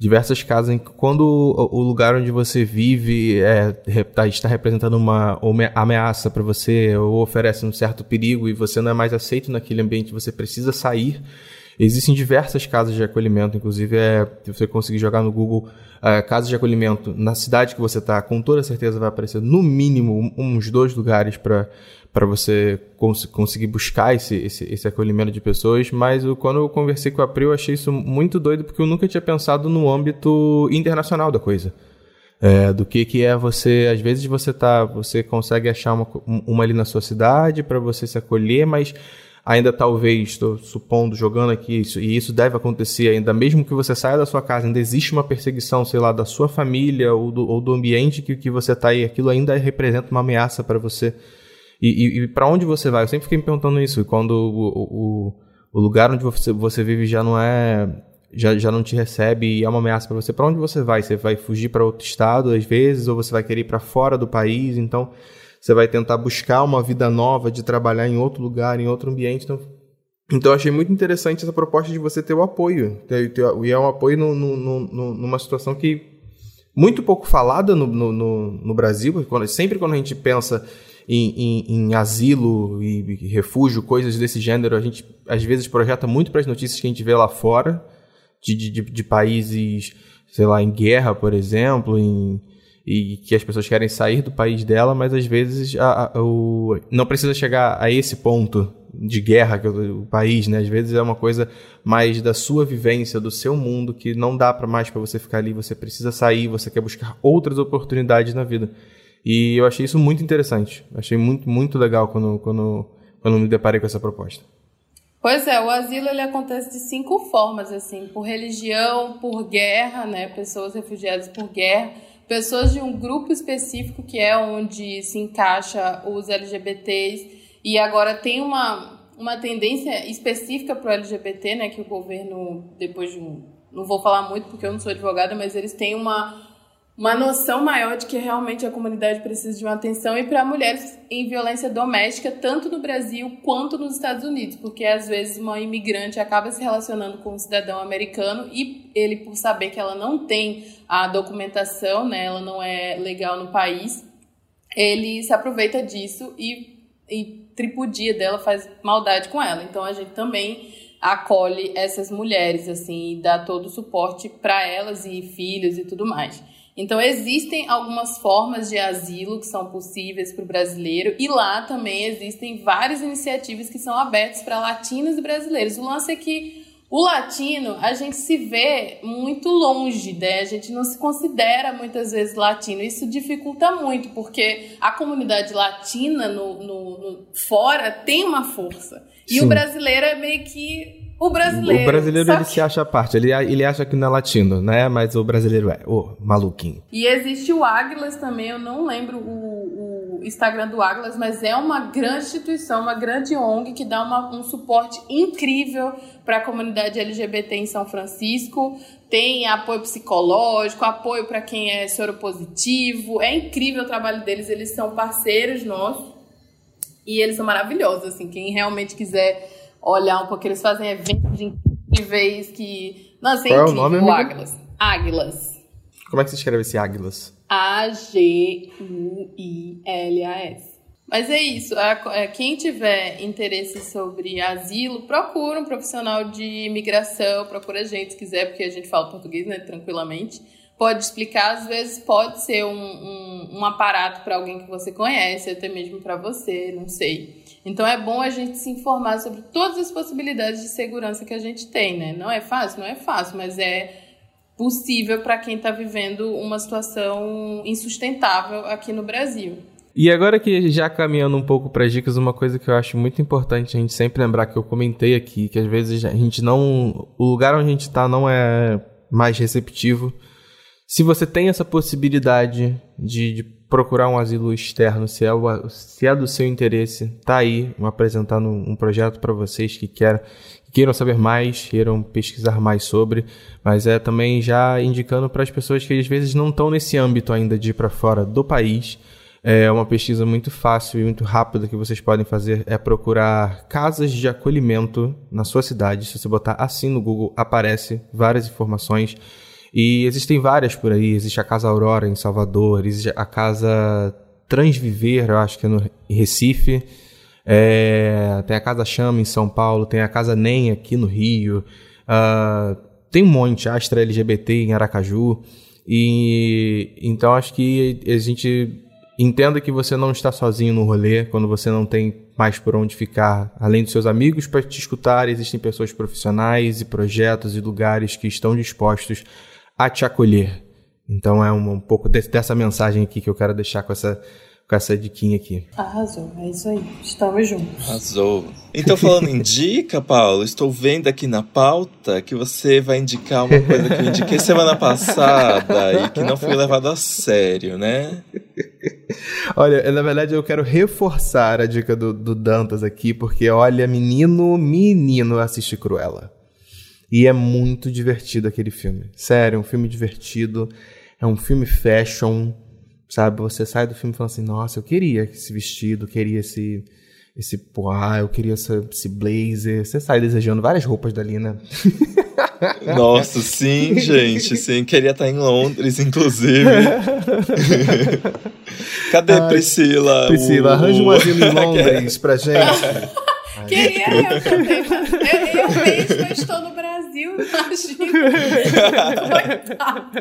diversas casas em que quando o lugar onde você vive é, tá, está representando uma, uma ameaça para você ou oferece um certo perigo e você não é mais aceito naquele ambiente, você precisa sair. Existem diversas casas de acolhimento, inclusive é, se você conseguir jogar no Google é, casas de acolhimento na cidade que você está, com toda certeza vai aparecer no mínimo uns dois lugares para para você cons conseguir buscar esse, esse, esse, acolhimento de pessoas, mas eu, quando eu conversei com a Pri, eu achei isso muito doido, porque eu nunca tinha pensado no âmbito internacional da coisa. É, do que, que é você, às vezes você tá, você consegue achar uma, uma ali na sua cidade para você se acolher, mas ainda talvez, estou supondo, jogando aqui isso, e isso deve acontecer ainda, mesmo que você saia da sua casa, ainda existe uma perseguição, sei lá, da sua família ou do, ou do ambiente que, que você está aí, aquilo ainda representa uma ameaça para você. E, e, e para onde você vai? Eu sempre fiquei me perguntando isso. Quando o, o, o lugar onde você, você vive já não é já, já não te recebe e é uma ameaça para você, para onde você vai? Você vai fugir para outro estado às vezes, ou você vai querer ir para fora do país? Então, você vai tentar buscar uma vida nova, de trabalhar em outro lugar, em outro ambiente. Então, então achei muito interessante essa proposta de você ter o apoio. Ter, ter, e é um apoio no, no, no, numa situação que muito pouco falada no, no, no Brasil, quando, sempre quando a gente pensa em, em, em asilo e, refúgio, coisas desse gênero, a gente às vezes projeta muito para as notícias que a gente vê lá fora, de, de, de países, sei lá, em guerra, por exemplo, em, e que as pessoas querem sair do país dela, mas às vezes a, a, o, não precisa chegar a esse ponto de guerra que o, o, país, né? Às vezes é uma coisa mais da sua vivência, do seu mundo que não dá para mais para você ficar ali, você precisa sair, você quer buscar outras oportunidades na vida. E eu achei isso muito interessante. Achei muito, muito legal quando, quando, quando me deparei com essa proposta. Pois é, o asilo ele acontece de cinco formas, assim, por religião, por guerra, né, pessoas refugiadas por guerra, pessoas de um grupo específico que é onde se encaixa os LGBTs, e agora tem uma, uma tendência específica para o LGBT, né, que o governo, depois de um. Não vou falar muito porque eu não sou advogada, mas eles têm uma uma noção maior de que realmente a comunidade precisa de uma atenção e para mulheres em violência doméstica, tanto no Brasil quanto nos Estados Unidos, porque às vezes uma imigrante acaba se relacionando com um cidadão americano e ele, por saber que ela não tem a documentação, né, ela não é legal no país, ele se aproveita disso e, e tripudia dela, faz maldade com ela. Então a gente também acolhe essas mulheres assim e dá todo o suporte para elas e filhos e tudo mais. Então, existem algumas formas de asilo que são possíveis para o brasileiro, e lá também existem várias iniciativas que são abertas para latinos e brasileiros. O lance é que o latino, a gente se vê muito longe, né? A gente não se considera muitas vezes latino. Isso dificulta muito, porque a comunidade latina no, no, no fora tem uma força. E Sim. o brasileiro é meio que o brasileiro. O brasileiro ele se acha a parte. Ele, ele acha que não é latino, né? Mas o brasileiro é. Ô, oh, maluquinho. E existe o Águilas também. Eu não lembro o, o Instagram do Águilas, mas é uma grande instituição, uma grande ONG que dá uma, um suporte incrível para a comunidade LGBT em São Francisco. Tem apoio psicológico, apoio para quem é soropositivo. É incrível o trabalho deles. Eles são parceiros nossos. E eles são maravilhosos, assim. Quem realmente quiser olhar um pouco. Eles fazem eventos incríveis que. Nossa, é Qual incrível. É o nome, Águilas. Águilas. Como é que se escreve esse Águilas? A-G-U-I-L-A-S. Mas é isso. É, quem tiver interesse sobre asilo, procura um profissional de imigração, procura a gente se quiser, porque a gente fala português, né, tranquilamente. Pode explicar, às vezes pode ser um, um, um aparato para alguém que você conhece, até mesmo para você, não sei. Então é bom a gente se informar sobre todas as possibilidades de segurança que a gente tem, né? Não é fácil, não é fácil, mas é possível para quem está vivendo uma situação insustentável aqui no Brasil. E agora que já caminhando um pouco para dicas, uma coisa que eu acho muito importante a gente sempre lembrar que eu comentei aqui, que às vezes a gente não, o lugar onde a gente está não é mais receptivo. Se você tem essa possibilidade de, de procurar um asilo externo, se é, o, se é do seu interesse, tá aí apresentando um projeto para vocês que, quer, que queiram saber mais, queiram pesquisar mais sobre, mas é também já indicando para as pessoas que às vezes não estão nesse âmbito ainda de ir para fora do país. É uma pesquisa muito fácil e muito rápida que vocês podem fazer é procurar casas de acolhimento na sua cidade. Se você botar assim no Google, aparece várias informações e existem várias por aí. Existe a Casa Aurora em Salvador, existe a Casa Transviver, eu acho que é no Recife. É, tem a Casa Chama em São Paulo, tem a Casa NEM aqui no Rio. Uh, tem um monte, Astra LGBT em Aracaju. E então acho que a gente entenda que você não está sozinho no rolê quando você não tem mais por onde ficar. Além dos seus amigos para te escutar, existem pessoas profissionais e projetos e lugares que estão dispostos a te acolher. Então é um, um pouco de, dessa mensagem aqui que eu quero deixar com essa com essa diquinha aqui. Arrasou, é isso aí. Estamos juntos. Arrasou. Então, falando em dica, Paulo, estou vendo aqui na pauta que você vai indicar uma coisa que eu indiquei semana passada e que não foi levado a sério, né? Olha, na verdade eu quero reforçar a dica do, do Dantas aqui, porque olha, menino, menino assiste Cruella. E é muito divertido aquele filme. Sério, é um filme divertido. É um filme fashion, sabe? Você sai do filme falando assim: nossa, eu queria esse vestido, queria esse. Esse poá, eu queria essa, esse blazer. Você sai desejando várias roupas dali, né? Nossa, sim, gente, sim. Queria estar em Londres, inclusive. Cadê Ai, Priscila? Priscila, o... arranja um asilo em Londres pra gente. Queria eu também. Eu, eu mesma estou no Brasil, imagina. Coitada.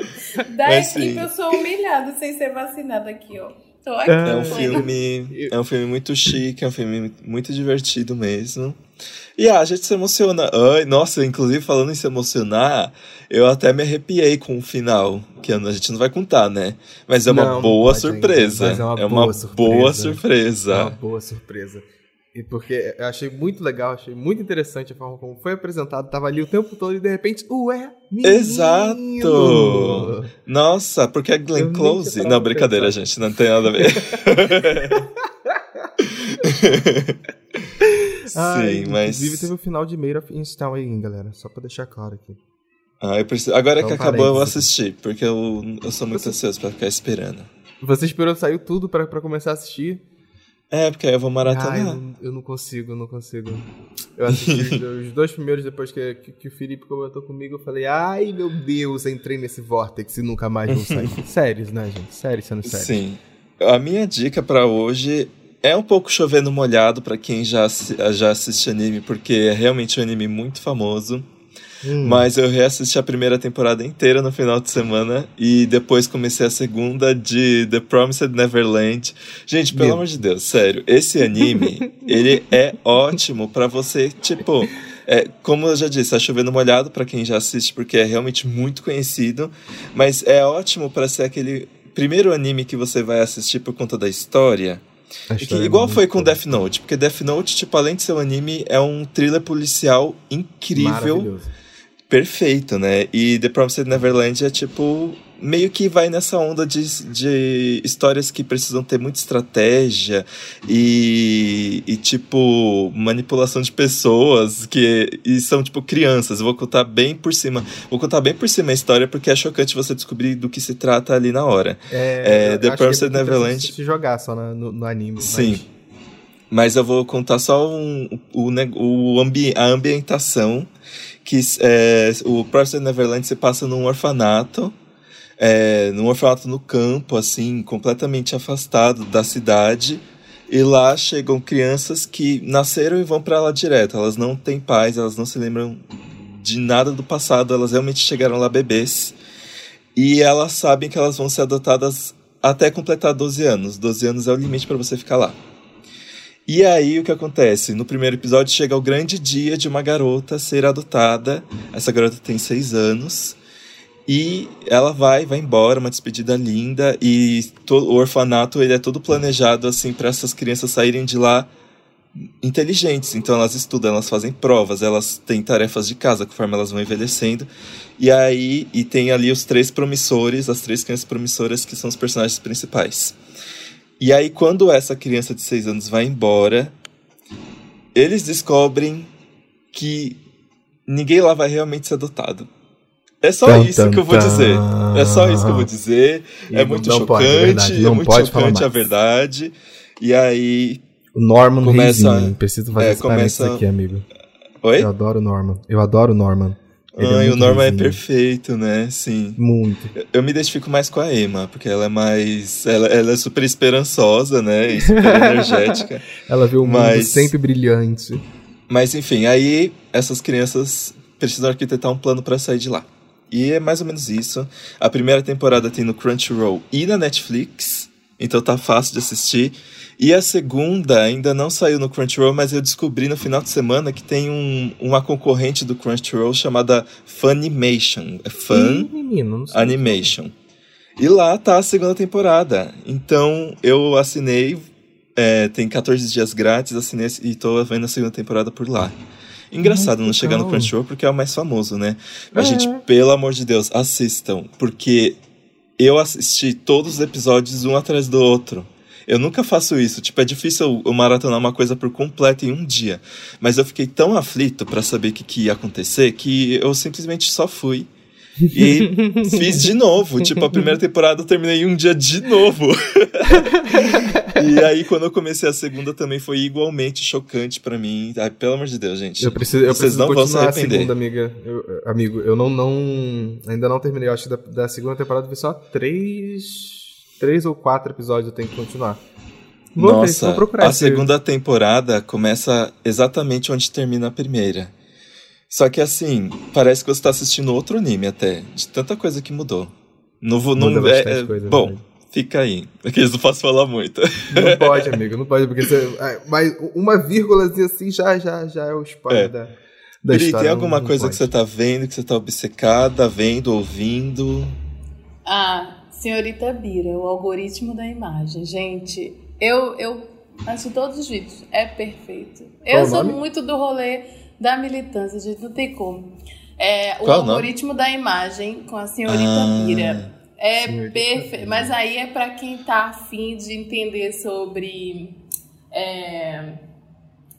Da equipe eu sou humilhada sem ser vacinada aqui, ó. Tô aqui. É um filme, é um filme muito chique, é um filme muito divertido mesmo. E ah, a gente se emociona. Ai, nossa, inclusive falando em se emocionar, eu até me arrepiei com o final, que a gente não vai contar, né? Mas é uma não, boa não surpresa. Ainda, é uma, é uma boa, surpresa. boa surpresa. É uma boa surpresa. E porque eu achei muito legal, achei muito interessante a forma como foi apresentado. Tava ali o tempo todo e de repente, ué, menino! Exato! Nossa, porque a Glenn Close. Não, brincadeira, gente, não tem nada a ver. Ah, Sim, mas. Inclusive teve o final de Made of aí, galera. Só pra deixar claro aqui. Ah, eu preciso... Agora Então, que acabou, eu vou assistir, porque eu, eu sou muito ansioso pra ficar esperando. Você esperou sair tudo pra, pra começar a assistir? É, porque aí eu vou Ah, eu, maratonar. não, eu não consigo, eu não consigo. Eu assisti os, dois primeiros depois que, que, que o Felipe comentou comigo. Eu falei, ai meu Deus, entrei nesse vórtex e nunca mais vou sair. Sérios, né, gente? Sério sendo sério. Sim. A minha dica pra hoje é um pouco chovendo molhado pra quem já, já assiste anime, porque é realmente um anime muito famoso. Hum, Mas eu reassisti a primeira temporada inteira no final de semana e depois comecei a segunda de The Promised Neverland. Gente, pelo Meu. amor de Deus, sério, esse anime, ele é ótimo pra você, tipo, é, como eu já disse, tá chovendo molhado pra quem já assiste porque é realmente muito conhecido, mas é ótimo pra ser aquele primeiro anime que você vai assistir por conta da história. que- é igual foi com. Death Note, porque Death Note, tipo, além de ser um anime, é um thriller policial incrível Maravilhoso. Perfeito, né? E The Promised Neverland é tipo. Meio que vai nessa onda de, de histórias que precisam ter muita estratégia e, e, tipo, manipulação de pessoas que e são, tipo, crianças. Eu vou contar bem por cima. Vou contar bem por cima a história porque é chocante você descobrir do que se trata ali na hora. É, eu The que Promised Neverland- Se jogar só no, no anime. Sim. mas- Mas eu vou contar só um, o, o ambi a ambientação, que é, o Promised Neverland se passa num orfanato, é, num orfanato no campo, assim, completamente afastado da cidade. E lá chegam crianças que nasceram e vão pra lá direto. Elas não têm pais, elas não se lembram de nada do passado, elas realmente chegaram lá bebês. E elas sabem que elas vão ser adotadas até completar 12 anos. 12 anos é o limite pra você ficar lá. E aí o que acontece? No primeiro episódio chega o grande dia de uma garota ser adotada. Essa garota tem seis anos. E ela vai, vai embora, uma despedida linda. E o orfanato ele é todo planejado assim para essas crianças saírem de lá inteligentes. Então elas estudam, elas fazem provas, elas têm tarefas de casa conforme elas vão envelhecendo. E aí e tem ali os três promissores, as três crianças promissoras que são os personagens principais. E aí, quando essa criança de 6 anos vai embora, eles descobrem que ninguém lá vai realmente ser adotado. É só Tan, isso tan, que eu vou dizer. É só isso que eu vou dizer. é Igor, muito chocante, pode, é verdade, é muito chocante a verdade. E aí. O Norman Começa- Reizinho. Preciso fazer é, esse começa- aqui, amigo. Oi? Eu adoro o Norman. Eu adoro o Norman. É o Norman é perfeito, né? Sim. Muito. Eu me identifico mais com a Emma, porque ela é mais. Ela, ela é super esperançosa, né? E super energética. Ela vê o mundo Mas- sempre brilhante. Mas enfim, aí essas crianças precisam arquitetar um plano pra sair de lá. E é mais ou menos isso. A primeira temporada tem no Crunchyroll e na Netflix, então tá fácil de assistir. E a segunda ainda não saiu no Crunchyroll, mas eu descobri no final de semana que tem um, uma concorrente do Crunchyroll chamada Funimation. É Fun Ih, menino. Animation. E lá tá a segunda temporada. Então eu assinei, é, tem 14 dias grátis, assinei e tô vendo a segunda temporada por lá. Engraçado Hum, não chegar no. Crunchyroll porque é o mais famoso, né? Mas, É. gente, pelo amor de Deus, assistam. Porque eu assisti todos os episódios um atrás do outro. Eu nunca faço isso. Tipo, é difícil eu- maratonar uma coisa por completo em um dia. Mas eu fiquei tão aflito pra saber o que, que ia acontecer que eu simplesmente só fui. E fiz de novo. Tipo, a primeira temporada eu terminei em um dia de novo. e aí, quando eu comecei a segunda, também foi igualmente chocante pra mim. Ai, pelo amor de Deus, gente. Eu preciso, eu Vocês preciso não vão se continuar a arrepender. segunda, amiga. Eu- amigo, eu não, não. Ainda não terminei. Eu acho que da, da segunda temporada vi só três. Três ou quatro episódios eu tenho que continuar. Vou ver, Nossa, procurar a segunda temporada começa exatamente onde termina a primeira. Só que assim, parece que você tá assistindo outro anime até, de tanta coisa que mudou. Não vou, não é, é- coisa, bom, verdade. Fica aí, porque eu não posso falar muito. Não pode, amigo, não pode, porque você. ah, Mas uma vírgulazinha assim já, já, já é o spoiler É. da, da Pri, história. tem alguma não- não coisa pode. que você tá vendo, que você tá obcecada, vendo, ouvindo? Ah, senhorita Bira, o algoritmo da imagem. Gente, eu, eu assisti todos os vídeos. É perfeito. Qual eu sou nome? muito do rolê da militância, gente. Não tem como. É, o Qual o nome? algoritmo da imagem com a senhorita Ah, Bira. É perfeito. Mas aí é pra quem tá afim de entender sobre. é,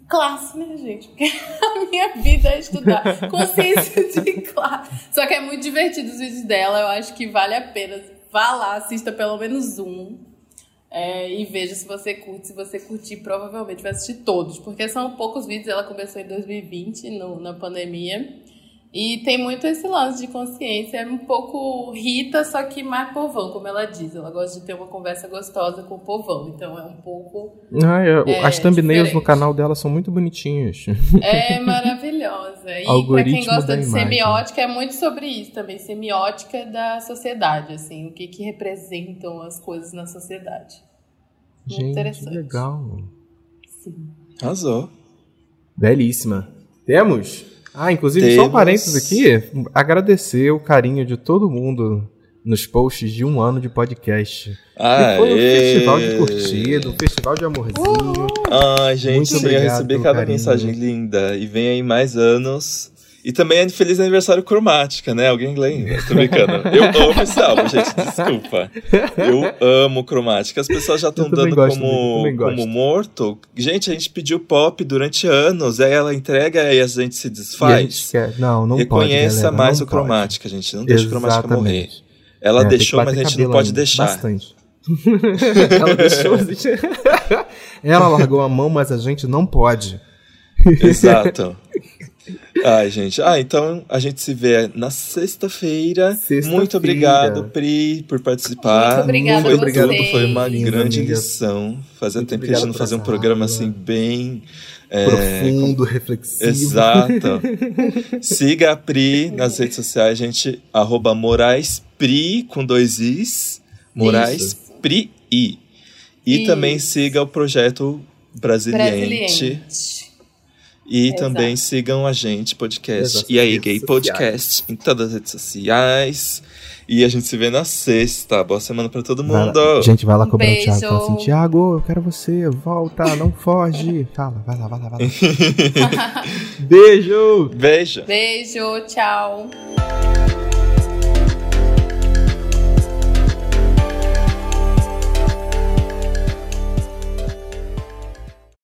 classe, né, gente? Porque a minha vida é estudar consciência de classe. Só que é muito divertido os vídeos dela, eu acho que vale a pena. Vá lá, assista pelo menos um. É, e veja se você curte. Se você curtir, provavelmente vai assistir todos, porque são poucos vídeos. Ela começou em 2020, no, na pandemia. E tem muito esse lance de consciência. É um pouco Rita, só que mais povão, como ela diz. Ela gosta de ter uma conversa gostosa com o povão. Então é um pouco. Ah, é, é, as thumbnails diferente. no canal dela são muito bonitinhas. É maravilhosa. E pra quem gosta de imagem. semiótica, é muito sobre isso também. Semiótica da sociedade, assim. O que, que representam as coisas na sociedade. Muito Gente, interessante. legal. Sim. Arrasou. Belíssima. Temos? Ah, inclusive, Temos... só um parênteses aqui, agradecer o carinho de todo mundo nos posts de um ano de podcast. Ah, foi um festival de curtido, um festival de amorzinho. Ai, gente, Muito eu recebi cada carinho. mensagem linda. E vem aí mais anos. E também é Feliz Aniversário Cromática, né? Alguém lembra? Tô brincando. Eu amo esse álbum, gente, desculpa. Eu amo Cromática. As pessoas já estão dando como, como morto. Gente, a gente pediu pop durante anos, aí ela entrega e a gente se desfaz. Gente não, não Reconheça pode, mais não o Cromática, pode. gente. Não deixe o Cromática morrer. Ela é, deixou, mas a gente não pode deixar. Bastante. ela deixou, ela largou a mão, mas a gente não pode. Exato. Ai, gente. Ah, então a gente se vê na sexta-feira. Sexta Muito obrigado, Pri, por participar. Muito obrigada foi, obrigado, foi uma grande lição. Fazia tempo que a gente não fazia um programa assim bem. É, Profundo, com... reflexivo. Exato. Siga a Pri nas redes sociais, gente. Arroba Moraes Pri com dois Is. Moraes Isso. Pri I. E Isso. também siga o projeto Brasiliente. Brasiliente e Exato. também sigam a gente, podcast. e aí, Gay Podcast, em todas as redes sociais. E a gente se vê na sexta. Boa semana pra todo mundo. Vai gente, vai lá cobrar um o Thiago. Fala assim, Thiago, eu quero você. Volta, não foge. Fala, vai lá, vai lá, vai lá. Beijo. Beijo. Beijo, tchau.